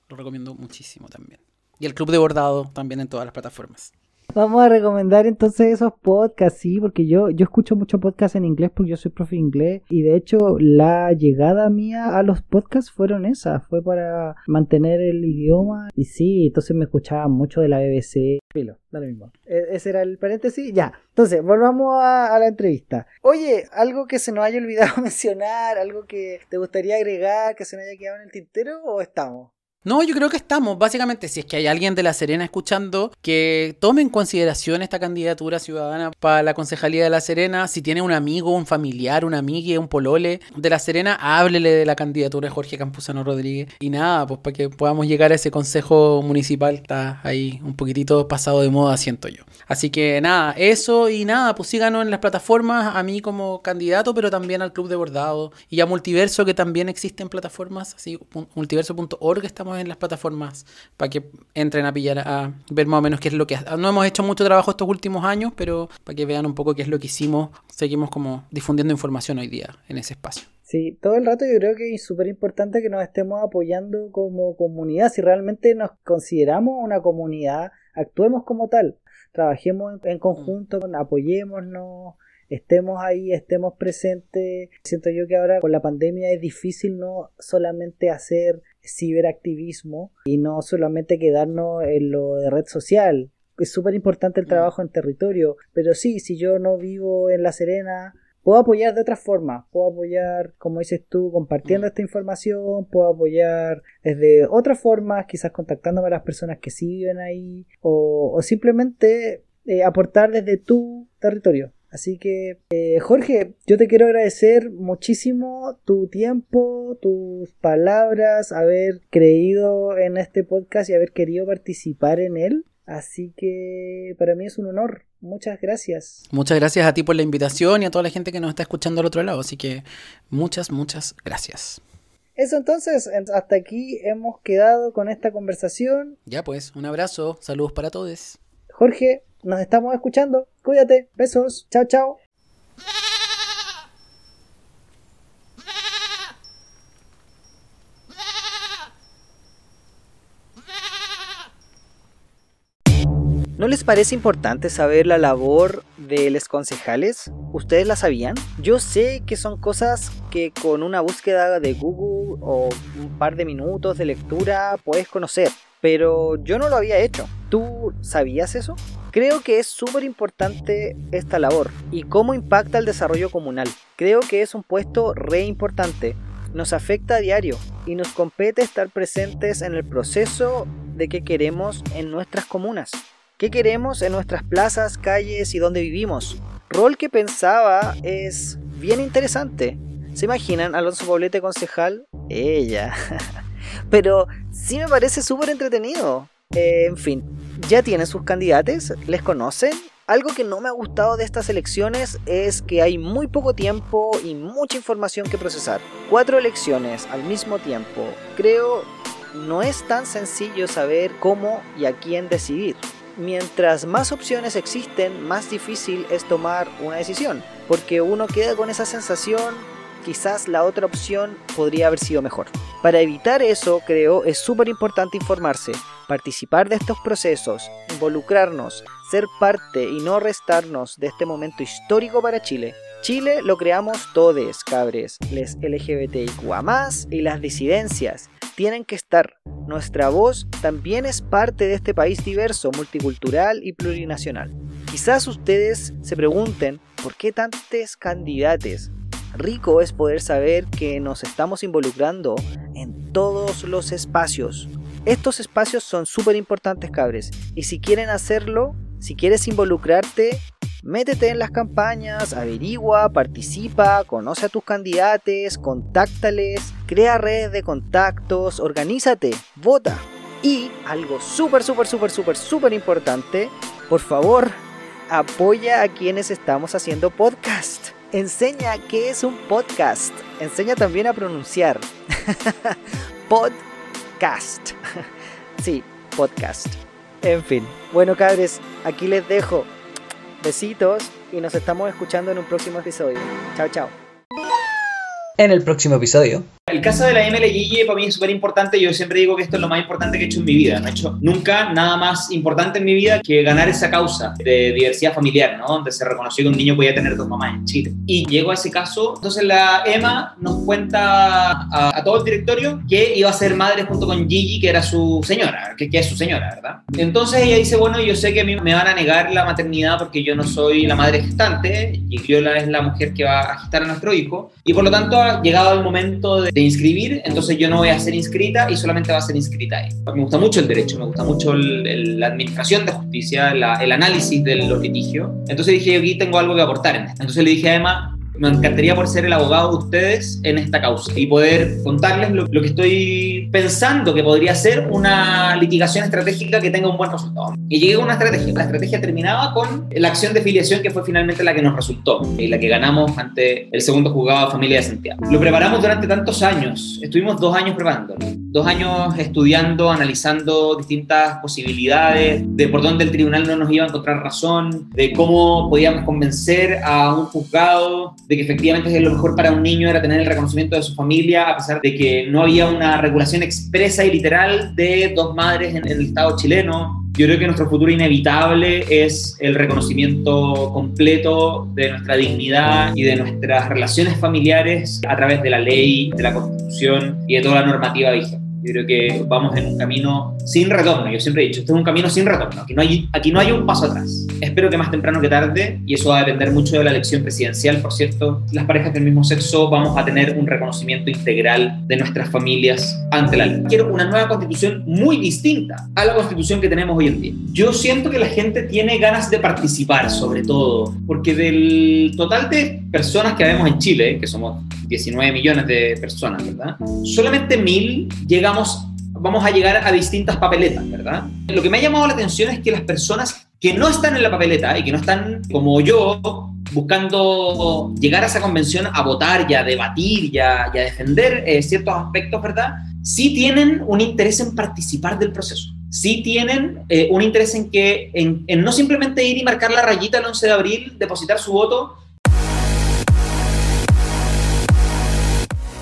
lo recomiendo muchísimo también. Y el Club de Bordado también en todas las plataformas. Vamos a recomendar entonces esos podcasts, sí, porque yo, yo escucho mucho podcast en inglés porque yo soy profe de inglés y de hecho la llegada mía a los podcasts fueron esas, fue para mantener el idioma y sí, entonces me escuchaba mucho de la BBC. Filo, da lo mismo. E, ese era el paréntesis, ya. Entonces, volvamos a, a la entrevista. Oye, algo que se nos haya olvidado mencionar, algo que te gustaría agregar, que se nos haya quedado en el tintero o estamos? No, yo creo que estamos. Básicamente, si es que hay alguien de La Serena escuchando, que tome en consideración esta candidatura ciudadana para la Concejalía de La Serena. Si tiene un amigo, un familiar, una amiga, un polole de La Serena, háblele de la candidatura de Jorge Campuzano Rodríguez. Y nada, pues para que podamos llegar a ese consejo municipal, está ahí un poquitito pasado de moda, siento yo. Así que nada, eso y nada, pues síganos en las plataformas, a mí como candidato, pero también al Club de Bordado y a Multiverso, que también existe en plataformas, así multiverso.org estamos en las plataformas para que entren a pillar, a ver más o menos qué es lo que... No hemos hecho mucho trabajo estos últimos años, pero para que vean un poco qué es lo que hicimos, seguimos como difundiendo información hoy día en ese espacio. Sí, todo el rato yo creo que es súper importante que nos estemos apoyando como comunidad. Si realmente nos consideramos una comunidad, actuemos como tal. Trabajemos en, conjunto, apoyémonos, estemos ahí, estemos presentes. Siento yo que ahora con la pandemia es difícil no solamente hacer ciberactivismo y no solamente quedarnos en lo de red social. Es súper importante el mm. trabajo en territorio, pero sí, si yo no vivo en La Serena, puedo apoyar de otra forma, puedo apoyar, como dices tú, compartiendo mm. esta información, puedo apoyar desde otras formas, quizás contactándome a las personas que sí viven ahí, o, simplemente eh, aportar desde tu territorio. Así que, eh, Jorge, yo te quiero agradecer muchísimo tu tiempo, tus palabras, haber creído en este podcast y haber querido participar en él. Así que para mí es un honor. Muchas gracias. Muchas gracias a ti por la invitación y a toda la gente que nos está escuchando al otro lado. Así que muchas, muchas gracias. Eso entonces, hasta aquí hemos quedado con esta conversación. Ya pues, un abrazo, saludos para todos. Jorge, nos estamos escuchando. Cuídate, besos, chao, chao. ¿No les parece importante saber la labor de los concejales? ¿Ustedes la sabían? Yo sé que son cosas que con una búsqueda de Google o un par de minutos de lectura puedes conocer, pero yo no lo había hecho. ¿Tú sabías eso? Creo que es súper importante esta labor y cómo impacta el desarrollo comunal. Creo que es un puesto re importante. Nos afecta a diario y nos compete estar presentes en el proceso de qué queremos en nuestras comunas. ¿Qué queremos en nuestras plazas, calles y donde vivimos? Rol que pensaba es bien interesante. ¿Se imaginan Alonso Poblete concejal? Ella. Pero sí me parece súper entretenido. Eh, en fin, ¿ya tienen sus candidatos? ¿Les conocen? Algo que no me ha gustado de estas elecciones es que hay muy poco tiempo y mucha información que procesar. Cuatro elecciones al mismo tiempo. Creo no es tan sencillo saber cómo y a quién decidir mientras más opciones existen, más difícil es tomar una decisión, porque uno queda con esa sensación, quizás la otra opción podría haber sido mejor. Para evitar eso, creo, es súper importante informarse, participar de estos procesos, involucrarnos, ser parte y no restarnos de este momento histórico para Chile. Chile lo creamos todos, cabres, les LGBTIQA+, y las disidencias tienen que estar. Nuestra voz también es parte de este país diverso, multicultural y plurinacional. Quizás ustedes se pregunten por qué tantos candidatos. Rico es poder saber que nos estamos involucrando en todos los espacios. Estos espacios son súper importantes, cabres. Y si quieren hacerlo, si quieres involucrarte, Métete en las campañas, averigua, participa, conoce a tus candidatos, contáctales, crea redes de contactos, organízate, vota. Y algo súper, súper, súper, súper, súper importante, por favor, apoya a quienes estamos haciendo podcast. Enseña qué es un podcast. Enseña también a pronunciar. podcast. sí, podcast. En fin. Bueno, cabres, aquí les dejo. Besitos y nos estamos escuchando en un próximo episodio. Chao, chao. En el próximo episodio el caso de la MLG para mí es súper importante. Yo siempre digo que esto es lo más importante que he hecho en mi vida. No he hecho nunca nada más importante en mi vida que ganar esa causa de diversidad familiar, ¿no? Donde se reconoció que un niño podía tener dos mamás en Chile. Y llego a ese caso. Entonces la EMA nos cuenta a, todo el directorio que iba a ser madre junto con Gigi, que era su señora, que, que, es su señora, ¿verdad? Entonces ella dice, bueno, yo sé que a mí me van a negar la maternidad porque yo no soy la madre gestante. Y Criola es la mujer que va a gestar a nuestro hijo. Y por lo tanto ha llegado el momento de inscribir, entonces yo no voy a ser inscrita y solamente va a ser inscrita ahí. Me gusta mucho el derecho, me gusta mucho la administración de justicia, el análisis de los litigios. Entonces dije, aquí tengo algo que aportar. Entonces le dije a Emma, me encantaría por ser el abogado de ustedes en esta causa y poder contarles lo, que estoy pensando que podría ser una litigación estratégica que tenga un buen resultado. Y llegué a una estrategia. La estrategia terminaba con la acción de filiación que fue finalmente la que nos resultó y la que ganamos ante el segundo juzgado de familia de Santiago. Lo preparamos durante tantos años. Estuvimos dos años preparándolo. Dos años estudiando, analizando distintas posibilidades de por dónde el tribunal no nos iba a encontrar razón, de cómo podíamos convencer a un juzgado de que efectivamente lo mejor para un niño era tener el reconocimiento de su familia, a pesar de que no había una regulación expresa y literal de dos madres en, el Estado chileno. Yo creo que nuestro futuro inevitable es el reconocimiento completo de nuestra dignidad y de nuestras relaciones familiares a través de la ley, de la constitución y de toda la normativa vigente. Yo creo que vamos en un camino sin retorno. Yo siempre he dicho, esto es un camino sin retorno. Aquí no hay, aquí no hay un paso atrás. Espero que más temprano que tarde, y eso va a depender mucho de la elección presidencial, por cierto, las parejas del mismo sexo vamos a tener un reconocimiento integral de nuestras familias ante la ley. Quiero una nueva constitución muy distinta a la constitución que tenemos hoy en día. Yo siento que la gente tiene ganas de participar, sobre todo, porque del total de personas que vemos en Chile, que somos 19 millones de personas, ¿verdad? Solamente mil llegamos, vamos a llegar a distintas papeletas, ¿verdad? Lo que me ha llamado la atención es que las personas que no están en la papeleta y que no están como yo buscando llegar a esa convención a votar y a debatir y a, defender eh, ciertos aspectos, ¿verdad? Sí tienen un interés en participar del proceso. Sí tienen eh, un interés en que en, en no simplemente ir y marcar la rayita el 11 de abril, depositar su voto,